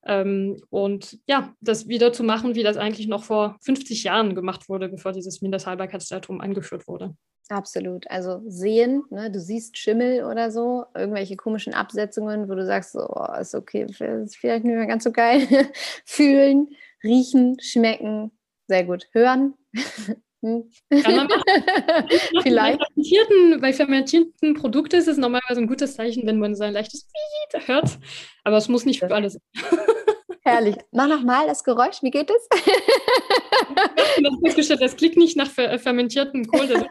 Ähm, und ja, das wieder zu machen, wie das eigentlich noch vor 50 Jahren gemacht wurde, bevor dieses Mindesthaltbarkeitsdatum eingeführt wurde. Absolut. Also sehen, ne, du siehst Schimmel oder so, irgendwelche komischen Absetzungen, wo du sagst, oh, ist okay, ist vielleicht nicht mehr ganz so geil. (laughs) Fühlen, riechen, schmecken, sehr gut. Hören. (laughs) Hm. Kann man machen. (laughs) Vielleicht. Bei fermentierten, bei fermentierten Produkten ist es normalerweise ein gutes Zeichen, wenn man so ein leichtes Piet hört. Aber es muss nicht für alles sein. (laughs) Herrlich. Mach nochmal das Geräusch. Wie geht es? Festgestellt, das klingt nicht nach fer fermentiertem Kohl. (laughs)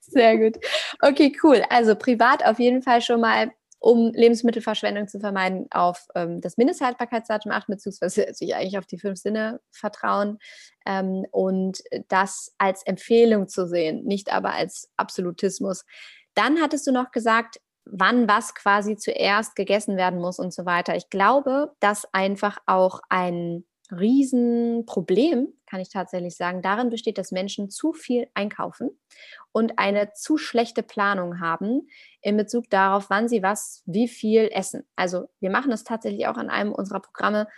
Sehr gut. Okay, cool. Also privat auf jeden Fall schon mal um Lebensmittelverschwendung zu vermeiden, auf ähm, das Mindesthaltbarkeitsdatum achten, beziehungsweise (laughs) sich eigentlich auf die fünf Sinne vertrauen ähm, und das als Empfehlung zu sehen, nicht aber als Absolutismus. Dann hattest du noch gesagt, wann was quasi zuerst gegessen werden muss und so weiter. Ich glaube, dass einfach auch ein Riesenproblem, kann ich tatsächlich sagen, darin besteht, dass Menschen zu viel einkaufen und eine zu schlechte Planung haben in Bezug darauf, wann sie was, wie viel essen. Also wir machen das tatsächlich auch an einem unserer Programme,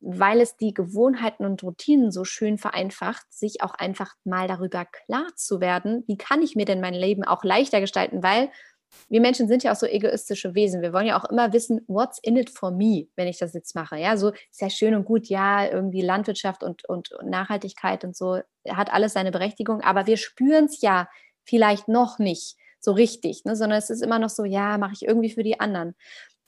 weil es die Gewohnheiten und Routinen so schön vereinfacht, sich auch einfach mal darüber klar zu werden, wie kann ich mir denn mein Leben auch leichter gestalten, weil wir Menschen sind ja auch so egoistische Wesen. Wir wollen ja auch immer wissen, what's in it for me, wenn ich das jetzt mache. Ja, so ist ja schön und gut, ja, irgendwie Landwirtschaft und, und, Nachhaltigkeit und so hat alles seine Berechtigung, aber wir spüren es ja vielleicht noch nicht so richtig, ne? sondern es ist immer noch so, ja, mache ich irgendwie für die anderen.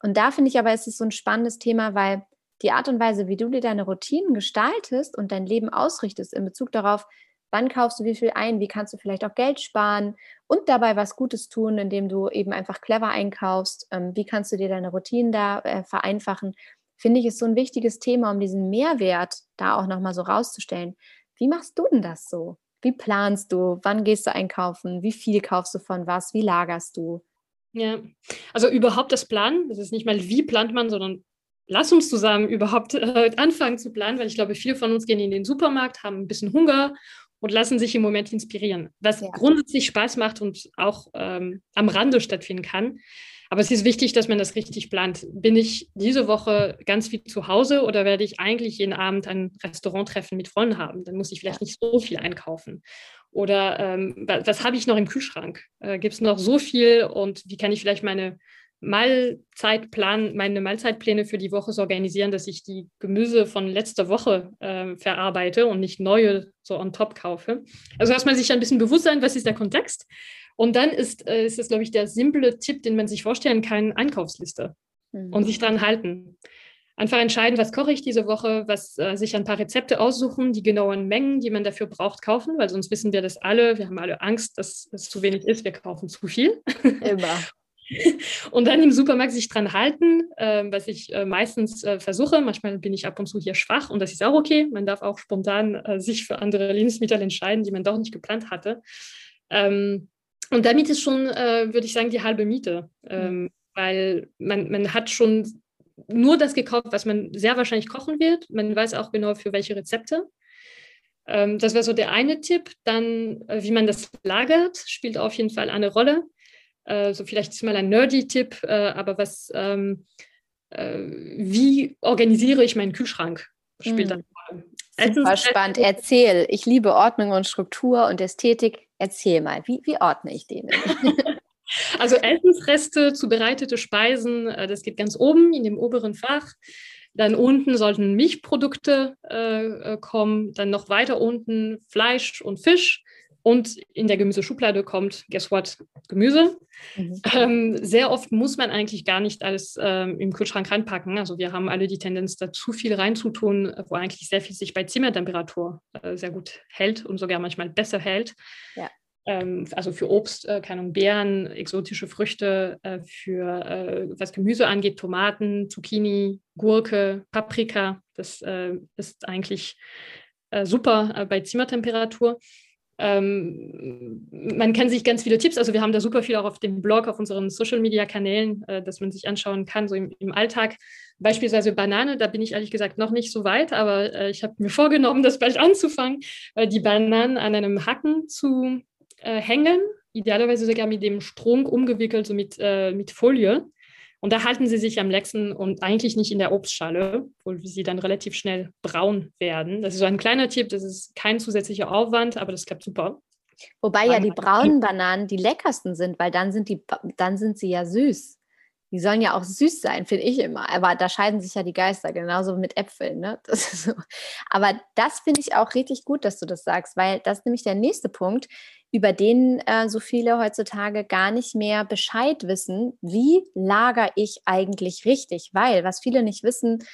Und da finde ich aber, es ist so ein spannendes Thema, weil die Art und Weise, wie du dir deine Routinen gestaltest und dein Leben ausrichtest in Bezug darauf, wann kaufst du wie viel ein, wie kannst du vielleicht auch Geld sparen und dabei was Gutes tun, indem du eben einfach clever einkaufst, ähm, wie kannst du dir deine Routinen da äh, vereinfachen, finde ich, ist so ein wichtiges Thema, um diesen Mehrwert da auch nochmal so rauszustellen. Wie machst du denn das so? Wie planst du? Wann gehst du einkaufen? Wie viel kaufst du von was? Wie lagerst du? Ja, also überhaupt das Planen, das ist nicht mal wie plant man, sondern lass uns zusammen überhaupt äh, anfangen zu planen, weil ich glaube, viele von uns gehen in den Supermarkt, haben ein bisschen Hunger und lassen sich im Moment inspirieren, was ja. grundsätzlich Spaß macht und auch ähm, am Rande stattfinden kann. Aber es ist wichtig, dass man das richtig plant. Bin ich diese Woche ganz viel zu Hause oder werde ich eigentlich jeden Abend ein Restauranttreffen mit Freunden haben? Dann muss ich vielleicht nicht so viel einkaufen. Oder ähm, was, was habe ich noch im Kühlschrank? Äh, Gibt es noch so viel und wie kann ich vielleicht meine Mahlzeitplan, meine Mahlzeitpläne für die Woche so organisieren, dass ich die Gemüse von letzter Woche äh, verarbeite und nicht neue so on top kaufe. Also erstmal sich ein bisschen bewusst sein, was ist der Kontext. Und dann ist, äh, ist das, glaube ich, der simple Tipp, den man sich vorstellen kann, Einkaufsliste mhm. und sich dran halten. Einfach entscheiden, was koche ich diese Woche, was äh, sich ein paar Rezepte aussuchen, die genauen Mengen, die man dafür braucht, kaufen, weil sonst wissen wir das alle. Wir haben alle Angst, dass es zu wenig ist. Wir kaufen zu viel. Immer. (laughs) (laughs) und dann im Supermarkt sich dran halten, äh, was ich äh, meistens äh, versuche. Manchmal bin ich ab und zu hier schwach und das ist auch okay. Man darf auch spontan äh, sich für andere Lebensmittel entscheiden, die man doch nicht geplant hatte. Ähm, und damit ist schon, äh, würde ich sagen, die halbe Miete, ähm, mhm. weil man, man hat schon nur das gekauft, was man sehr wahrscheinlich kochen wird. Man weiß auch genau für welche Rezepte. Ähm, das wäre so der eine Tipp. Dann, äh, wie man das lagert, spielt auf jeden Fall eine Rolle. Äh, so vielleicht ist mal ein nerdy-Tipp, äh, aber was, ähm, äh, wie organisiere ich meinen Kühlschrank? Spielt mhm. dann Super spannend. Erzähl. Ich liebe Ordnung und Struktur und Ästhetik. Erzähl mal, wie, wie ordne ich den? (laughs) also Essensreste, zubereitete Speisen, äh, das geht ganz oben in dem oberen Fach. Dann unten sollten Milchprodukte äh, kommen, dann noch weiter unten Fleisch und Fisch. Und in der Gemüseschublade kommt, guess what, Gemüse. Mhm. Ähm, sehr oft muss man eigentlich gar nicht alles ähm, im Kühlschrank reinpacken. Also wir haben alle die Tendenz, da zu viel reinzutun, wo eigentlich sehr viel sich bei Zimmertemperatur äh, sehr gut hält und sogar manchmal besser hält. Ja. Ähm, also für Obst, äh, keine Ahnung, Beeren, exotische Früchte, äh, für äh, was Gemüse angeht, Tomaten, Zucchini, Gurke, Paprika. Das äh, ist eigentlich äh, super bei Zimmertemperatur. Ähm, man kann sich ganz viele Tipps, also wir haben da super viel auch auf dem Blog, auf unseren Social-Media-Kanälen, äh, dass man sich anschauen kann, so im, im, Alltag. Beispielsweise Banane, da bin ich ehrlich gesagt noch nicht so weit, aber äh, ich habe mir (laughs) vorgenommen, das bald anzufangen, äh, die Bananen an einem Hacken zu äh, hängen idealerweise sogar mit dem Strunk umgewickelt, so mit, äh, mit Folie. Und da halten sie sich am längsten und eigentlich nicht in der Obstschale, wo sie dann relativ schnell braun werden. Das ist so ein kleiner Tipp, das ist kein zusätzlicher Aufwand, aber das klappt super. Wobei ja die braunen Bananen die leckersten sind, weil dann sind, die, dann sind sie ja süß. Die sollen ja auch süß sein, finde ich immer. Aber da scheiden sich ja die Geister, genauso mit Äpfeln. Ne? (laughs) Das so. Aber das finde ich auch richtig gut, dass du das sagst, weil das ist nämlich der nächste Punkt über den äh, so viele heutzutage gar nicht mehr Bescheid wissen, wie lager ich eigentlich richtig. Weil, was viele nicht wissen,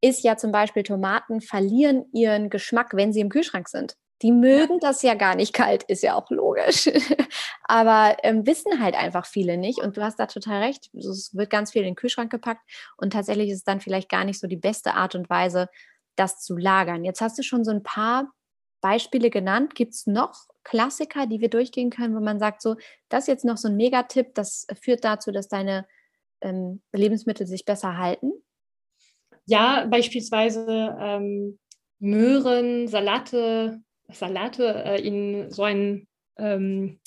ist ja zum Beispiel, Tomaten verlieren ihren Geschmack, wenn sie im Kühlschrank sind. Die mögen das ja gar nicht kalt, ist ja auch logisch. (laughs) Aber ähm, wissen halt einfach viele nicht. Und du hast da total recht. Es wird ganz viel in den Kühlschrank gepackt. Und tatsächlich ist es dann vielleicht gar nicht so die beste Art und Weise, das zu lagern. Jetzt hast du schon so ein paar Beispiele genannt. Gibt es noch Klassiker, die wir durchgehen können, wo man sagt, so, das ist jetzt noch so ein Megatipp, das führt dazu, dass deine ähm, Lebensmittel sich besser halten? Ja, beispielsweise ähm, Möhren, Salate, Salate äh, in so einen ähm,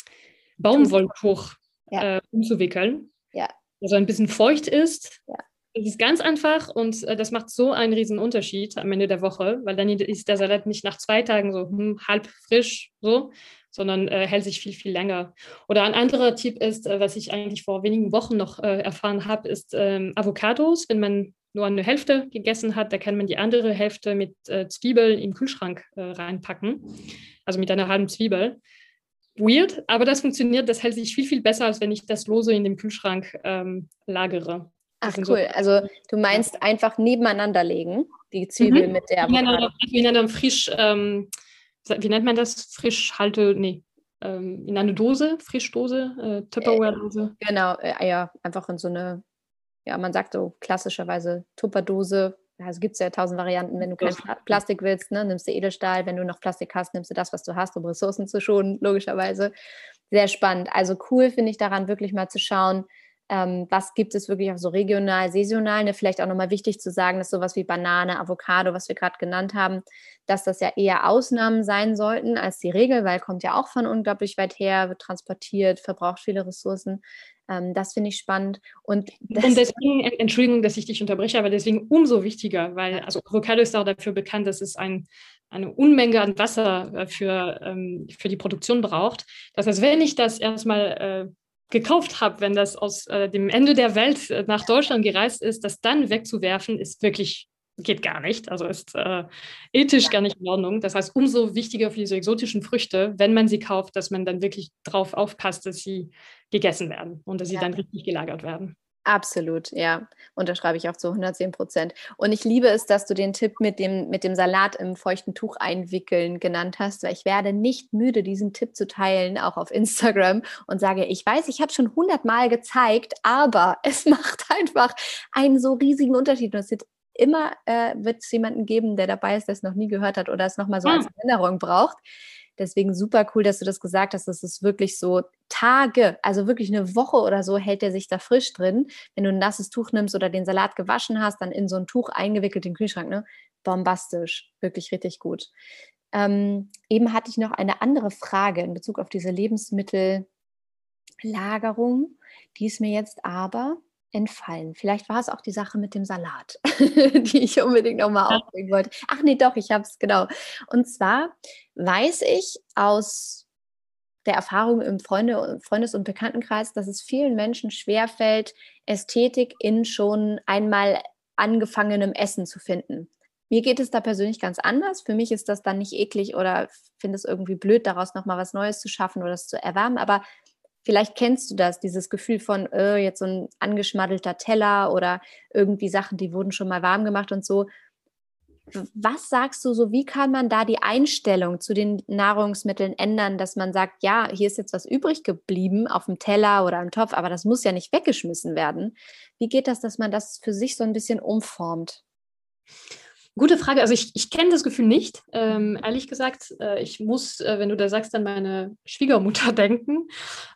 Baumwolltuch ja. äh, umzuwickeln. Ja. Also ein bisschen feucht ist. Ja. Es ist ganz einfach und äh, das macht so einen riesen Unterschied am Ende der Woche, weil dann ist der Salat nicht nach zwei Tagen so hm, halb frisch so, sondern äh, hält sich viel, viel länger. Oder ein anderer Tipp ist, äh, was ich eigentlich vor wenigen Wochen noch äh, erfahren habe, ist ähm, Avocados. Wenn man nur eine Hälfte gegessen hat, da kann man die andere Hälfte mit äh, Zwiebeln im Kühlschrank äh, reinpacken, also mit einer halben Zwiebel. Weird, aber das funktioniert, das hält sich viel, viel besser, als wenn ich das lose in dem Kühlschrank ähm, lagere. Ach cool, so also du meinst einfach nebeneinander legen, die Zwiebel mhm. mit der Avocado. In einer, frisch, ähm, wie nennt man das? Frisch halte, nee, ähm, in eine Dose, Frischdose, äh, Tupperware-Dose. Äh, genau, äh, ja, einfach in so eine, ja, man sagt so klassischerweise Tupperdose. Es gibt ja tausend Varianten. Wenn du kein Plastik willst, ne, nimmst du Edelstahl. Wenn du noch Plastik hast, nimmst du das, was du hast, um Ressourcen zu schonen, logischerweise. Sehr spannend. Also cool finde ich daran, wirklich mal zu schauen, ähm, was gibt es wirklich auch so regional, saisonal. Ne? Vielleicht auch nochmal wichtig zu sagen, dass sowas wie Banane, Avocado, was wir gerade genannt haben, dass das ja eher Ausnahmen sein sollten als die Regel, weil kommt ja auch von unglaublich weit her, wird transportiert, verbraucht viele Ressourcen. Ähm, das finde ich spannend. Und, und deswegen, Entschuldigung, dass ich dich unterbreche, aber deswegen umso wichtiger, weil also Avocado ist auch dafür bekannt, dass es ein eine Unmenge an Wasser äh, für, ähm, für die Produktion braucht. Das heißt, wenn ich das erstmal äh, gekauft habe, wenn das aus äh, dem Ende der Welt äh, nach Deutschland gereist ist, das dann wegzuwerfen, ist wirklich, geht gar nicht. Also ist äh, ethisch gar nicht in Ordnung. Das heißt, umso wichtiger für diese exotischen Früchte, wenn man sie kauft, dass man dann wirklich darauf aufpasst, dass sie gegessen werden und dass sie ja. dann richtig gelagert werden. Absolut, ja. Unterschreibe ich auch zu 110 Prozent. Und ich liebe es, dass du den Tipp mit dem, mit dem Salat im feuchten Tuch einwickeln genannt hast, weil ich werde nicht müde, diesen Tipp zu teilen, auch auf Instagram und sage, ich weiß, ich habe schon hundertmal gezeigt, aber es (laughs) macht einfach einen so riesigen Unterschied. Und es wird immer, äh, wird es jemanden geben, der dabei ist, der es noch nie gehört hat oder es nochmal so ja. als Erinnerung braucht. Deswegen super cool, dass du das gesagt hast. Das ist wirklich so Tage, also wirklich eine Woche oder so hält der sich da frisch drin. Wenn du ein nasses Tuch nimmst oder den Salat gewaschen hast, dann in so ein Tuch eingewickelt in den Kühlschrank, ne? Bombastisch, wirklich richtig gut. Ähm, eben hatte ich noch eine andere Frage in Bezug auf diese Lebensmittellagerung. Die ist mir jetzt aber entfallen. Vielleicht war es auch die Sache mit dem Salat, (laughs) die ich unbedingt nochmal ja. aufbringen wollte. Ach nee, doch, ich habe es genau. Und zwar weiß ich aus der Erfahrung im Freunde, Freundes- und Bekanntenkreis, dass es vielen Menschen schwerfällt, Ästhetik in schon einmal angefangenem Essen zu finden. Mir geht es da persönlich ganz anders. Für mich ist das dann nicht eklig oder finde es irgendwie blöd, daraus nochmal was Neues zu schaffen oder es zu erwärmen. Aber Vielleicht kennst du das, dieses Gefühl von äh, jetzt so ein angeschmaddelter Teller oder irgendwie Sachen, die wurden schon mal warm gemacht und so. Was sagst du so, wie kann man da die Einstellung zu den Nahrungsmitteln ändern, dass man sagt, ja, hier ist jetzt was übrig geblieben auf dem Teller oder im Topf, aber das muss ja nicht weggeschmissen werden. Wie geht das, dass man das für sich so ein bisschen umformt? Gute Frage. Also ich, ich kenne das Gefühl nicht, ähm, ehrlich gesagt. Äh, ich muss, äh, wenn du da sagst, an meine Schwiegermutter (laughs) denken,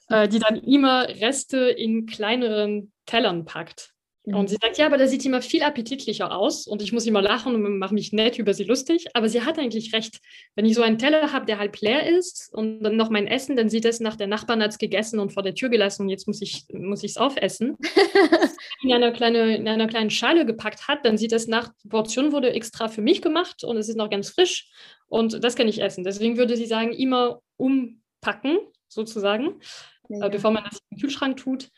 äh, die dann immer Reste in kleineren Tellern packt. Und sie sagt, ja, aber der sieht immer viel appetitlicher aus und ich muss immer lachen und mache mich nett über sie lustig. Aber sie hat eigentlich recht. Wenn ich so einen Teller habe, der halb leer ist und dann noch mein Essen, dann sieht es nach der Nachbarn hat es gegessen und vor der Tür gelassen und jetzt muss ich es muss aufessen. (laughs) in, einer kleine, in einer kleinen Schale gepackt hat, dann sieht es nach, die Portion wurde extra für mich gemacht und es ist noch ganz frisch und das kann ich essen. Deswegen würde sie sagen, immer umpacken sozusagen, ja. äh, bevor man das im Kühlschrank tut.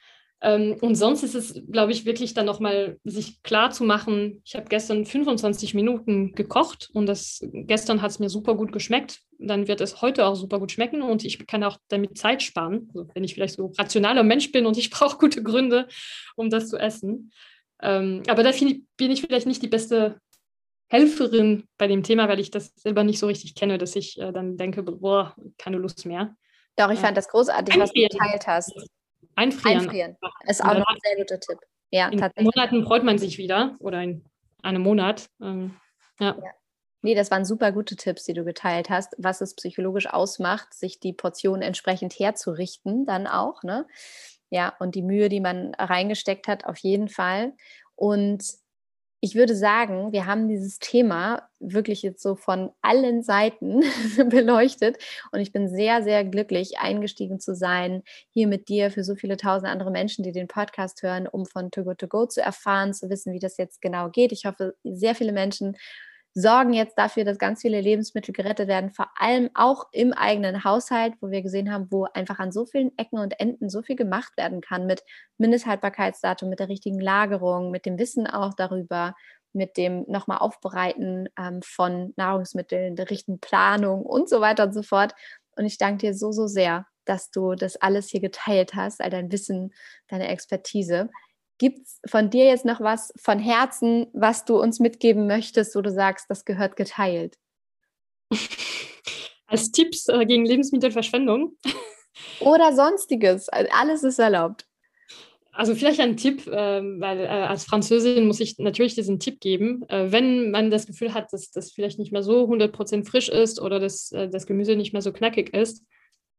Ähm, und sonst ist es, glaube ich, wirklich dann nochmal sich klar zu machen, ich habe gestern 25 Minuten gekocht und das gestern hat es mir super gut geschmeckt. Dann wird es heute auch super gut schmecken und ich kann auch damit Zeit sparen, also wenn ich vielleicht so rationaler Mensch bin und ich (laughs) brauche gute Gründe, um das zu essen. Ähm, aber da bin ich vielleicht nicht die beste Helferin bei dem Thema, weil ich das selber nicht so richtig kenne, dass ich äh, dann denke, boah, keine Lust mehr. Doch, ich fand das großartig, was du geteilt hast. Einfrieren. Einfrieren. Ist auch noch ein sehr guter Tipp. Ja, in tatsächlich. Monaten freut man sich wieder oder in einem Monat. Ähm, ja. ja. Nee, das waren super gute Tipps, die du geteilt hast, was es psychologisch ausmacht, sich die Portion entsprechend herzurichten, dann auch, ne? Ja, und die Mühe, die man reingesteckt hat, auf jeden Fall. Und ich würde sagen, wir haben dieses Thema wirklich jetzt so von allen Seiten (laughs) beleuchtet und ich bin sehr, sehr glücklich, eingestiegen zu sein, hier mit dir für so viele tausend andere Menschen, die den Podcast hören, um von To Go To Go zu erfahren, zu wissen, wie das jetzt genau geht. Ich hoffe, sehr viele Menschen sorgen jetzt dafür, dass ganz viele Lebensmittel gerettet werden, vor allem auch im eigenen Haushalt, wo wir gesehen haben, wo einfach an so vielen Ecken und Enden so viel gemacht werden kann mit Mindesthaltbarkeitsdatum, mit der richtigen Lagerung, mit dem Wissen auch darüber, mit dem nochmal Aufbereiten ähm, von Nahrungsmitteln, der richtigen Planung und so weiter und so fort. Und ich danke dir so, so sehr, dass du das alles hier geteilt hast, all dein Wissen, deine Expertise. Gibt es von dir jetzt noch was von Herzen, was du uns mitgeben möchtest, wo du sagst, das gehört geteilt? (laughs) Als Tipps äh, gegen Lebensmittelverschwendung. (laughs) Oder sonstiges. Alles ist erlaubt. Also vielleicht ein Tipp, äh, weil äh, als Französin muss ich natürlich diesen Tipp geben. Äh, wenn man das Gefühl hat, dass das vielleicht nicht mehr so 100% frisch ist oder dass das Gemüse nicht mehr so knackig ist,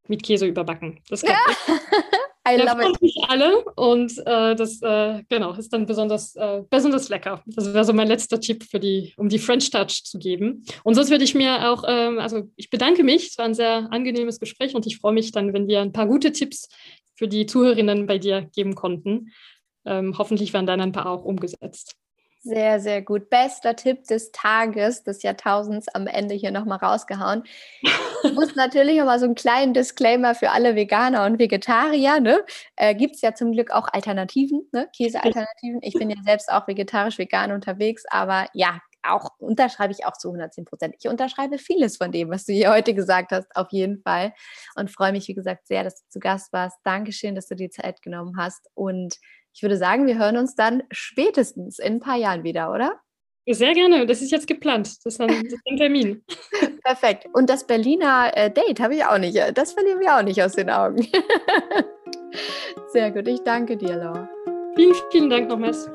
mit Käse überbacken. Das (laughs) kann ja. I love it. Nicht alle und äh, das äh, genau ist dann besonders äh, besonders lecker. Das wäre so mein letzter Tipp für die, um die French Touch zu geben. Und sonst würde ich mir auch, ähm, also ich bedanke mich. Es war ein sehr angenehmes Gespräch und ich freue mich dann, wenn wir ein paar gute Tipps für die Zuhörerinnen bei dir geben konnten. Ähm, hoffentlich werden dann ein paar auch umgesetzt. Sehr, sehr gut. Bester Tipp des Tages, des Jahrtausends am Ende hier nochmal rausgehauen. Ich muss (laughs) natürlich nochmal so einen kleinen Disclaimer für alle Veganer und Vegetarier. Ne? Äh, Gibt es ja zum Glück auch Alternativen, ne? Käsealternativen. Ich bin ja (laughs) selbst auch vegetarisch-vegan unterwegs, aber ja, auch unterschreibe ich auch zu 110 Prozent. Ich unterschreibe vieles von dem, was du hier heute gesagt hast, auf jeden Fall. Und freue mich, wie gesagt, sehr, dass du zu Gast warst. Dankeschön, dass du die Zeit genommen hast. Und ich würde sagen, wir hören uns dann spätestens in ein paar Jahren wieder, oder? Sehr gerne. Das ist jetzt geplant. Das ist ein, Termin. (laughs) Perfekt. Und das Berliner äh, Date habe ich auch nicht. Das verlieren wir auch nicht aus den Augen. (laughs) Sehr gut. Ich danke dir, Laura. Vielen, vielen Dank nochmals.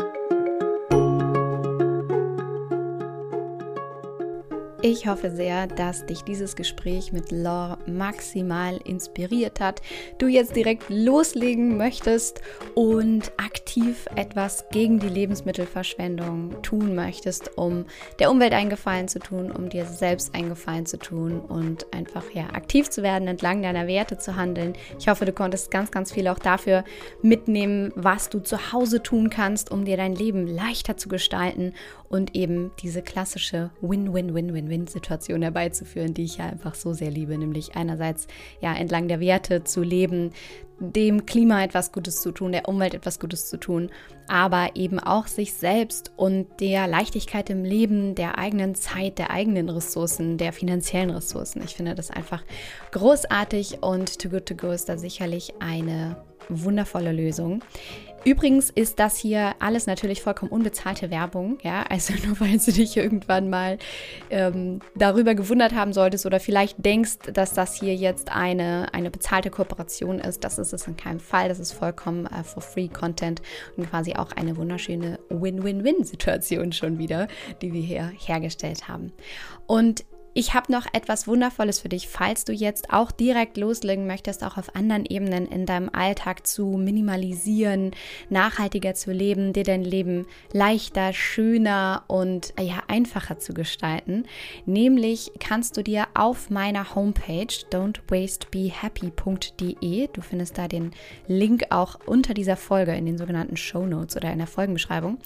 Ich hoffe sehr, dass dich dieses Gespräch mit Laure maximal inspiriert hat, du jetzt direkt loslegen möchtest und aktiv etwas gegen die Lebensmittelverschwendung tun möchtest, um der Umwelt einen Gefallen zu tun, um dir selbst einen Gefallen zu tun und einfach ja aktiv zu werden, entlang deiner Werte zu handeln. Ich hoffe, du konntest ganz, ganz viel auch dafür mitnehmen, was du zu Hause tun kannst, um dir dein Leben leichter zu gestalten und eben diese klassische Win-Win-Win-Win-Win-Situation herbeizuführen, die ich ja einfach so sehr liebe, nämlich einerseits ja entlang der Werte zu leben, dem Klima etwas Gutes zu tun, der Umwelt etwas Gutes zu tun, aber eben auch sich selbst und der Leichtigkeit im Leben, der eigenen Zeit, der eigenen Ressourcen, der finanziellen Ressourcen. Ich finde das einfach großartig und Too Good To Go ist da sicherlich eine wundervolle Lösung. Übrigens ist das hier alles natürlich vollkommen unbezahlte Werbung, ja, also (laughs) nur weil du dich irgendwann mal ähm, darüber gewundert haben solltest oder vielleicht denkst, dass das hier jetzt eine, eine bezahlte Kooperation ist, das ist es in keinem Fall, das ist vollkommen äh, for free Content und quasi auch eine wunderschöne Win-Win-Win-Situation schon wieder, die wir hier hergestellt haben. Und Ich habe noch etwas Wundervolles für dich, falls du jetzt auch direkt loslegen möchtest, auch auf anderen Ebenen in deinem Alltag zu minimalisieren, nachhaltiger zu leben, dir dein Leben leichter, schöner und ja, einfacher zu gestalten. Nämlich kannst du dir auf meiner Homepage don'twastebehappy.de, du findest da den Link auch unter dieser Folge in den sogenannten Show Notes oder in der Folgenbeschreibung,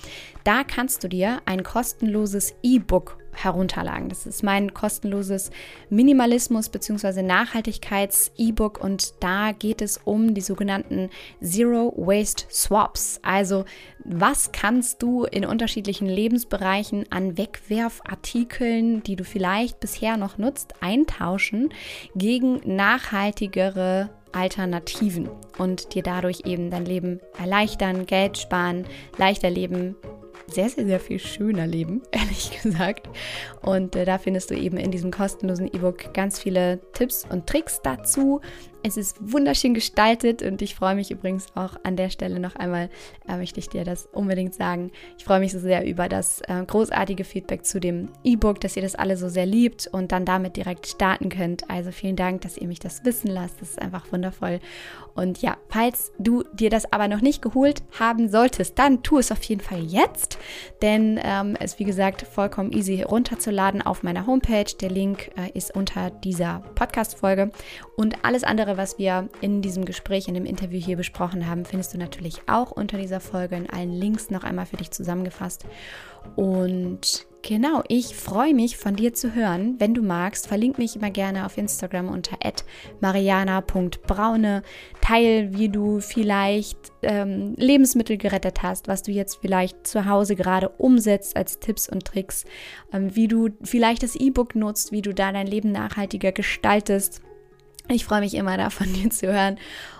da kannst du dir ein kostenloses E-Book herunterladen. Das ist mein kostenloses Minimalismus- bzw. Nachhaltigkeits-E-Book und da geht es um die sogenannten Zero Waste Swaps. Also was kannst du in unterschiedlichen Lebensbereichen an Wegwerfartikeln, die du vielleicht bisher noch nutzt, eintauschen gegen nachhaltigere Alternativen und dir dadurch eben dein Leben erleichtern, Geld sparen, leichter leben, sehr, sehr, sehr viel schöner leben, (laughs) ehrlich gesagt. Und äh, da findest du eben in diesem kostenlosen E-Book ganz viele Tipps und Tricks dazu. Es ist wunderschön gestaltet und ich freue mich übrigens auch an der Stelle noch einmal, äh, möchte ich dir das unbedingt sagen. Ich freue mich so sehr über das äh, großartige Feedback zu dem E-Book, dass ihr das alle so sehr liebt und dann damit direkt starten könnt. Also vielen Dank, dass ihr mich das wissen lasst. Das ist einfach wundervoll. Und ja, falls du dir das aber noch nicht geholt haben solltest, dann tu es auf jeden Fall jetzt, denn ähm, es wie gesagt vollkommen easy runterzuladen auf meiner Homepage. Der Link äh, ist unter dieser Podcast-Folge und alles andere andere, was wir in diesem Gespräch, in dem Interview hier besprochen haben, findest du natürlich auch unter dieser Folge in allen Links noch einmal für dich zusammengefasst. Und genau, ich freue mich von dir zu hören. Wenn du magst, verlink mich immer gerne auf Instagram unter mariana.braune. Teil, wie du vielleicht ähm, Lebensmittel gerettet hast, was du jetzt vielleicht zu Hause gerade umsetzt als Tipps und Tricks, ähm, wie du vielleicht das E-Book nutzt, wie du da dein Leben nachhaltiger gestaltest ich freue mich immer da von dir zu hören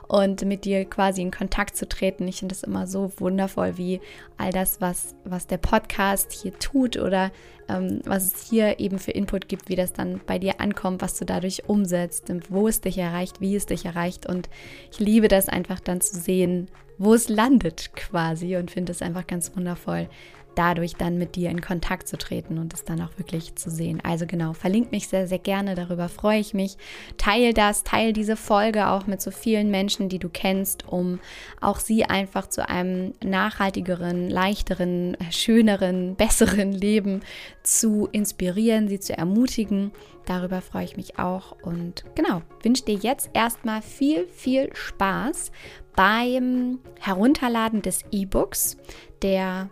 und mit dir quasi in Kontakt zu treten. Ich finde es immer so wundervoll, wie all das, was, was der Podcast hier tut oder ähm, was es hier eben für Input gibt, wie das dann bei dir ankommt, was du dadurch umsetzt und wo es dich erreicht, wie es dich erreicht. Und ich liebe das einfach dann zu sehen, wo es landet quasi und finde es einfach ganz wundervoll, dadurch dann mit dir in Kontakt zu treten und es dann auch wirklich zu sehen. Also genau, verlink mich sehr, sehr gerne, darüber freue ich mich. Teil das, teil diese Folge auch mit so vielen Menschen, die du kennst, um auch sie einfach zu einem nachhaltigeren, leichteren, schöneren, (laughs) besseren Leben zu inspirieren, sie zu ermutigen. Darüber freue ich mich auch und genau, wünsche dir jetzt erstmal viel, viel Spaß beim Herunterladen des E-Books, der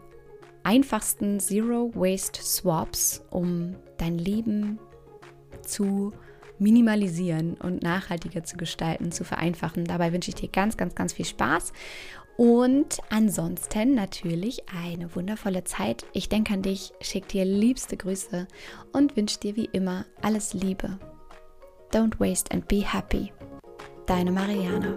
einfachsten Zero Waste Swaps, um dein Leben zu minimalisieren und nachhaltiger zu gestalten, zu vereinfachen. Dabei wünsche ich dir ganz, ganz, ganz viel Spaß und ansonsten natürlich eine wundervolle Zeit. Ich denke an dich, schicke dir liebste Grüße und wünsche dir wie immer alles Liebe. Don't waste and be happy. Deine Mariana.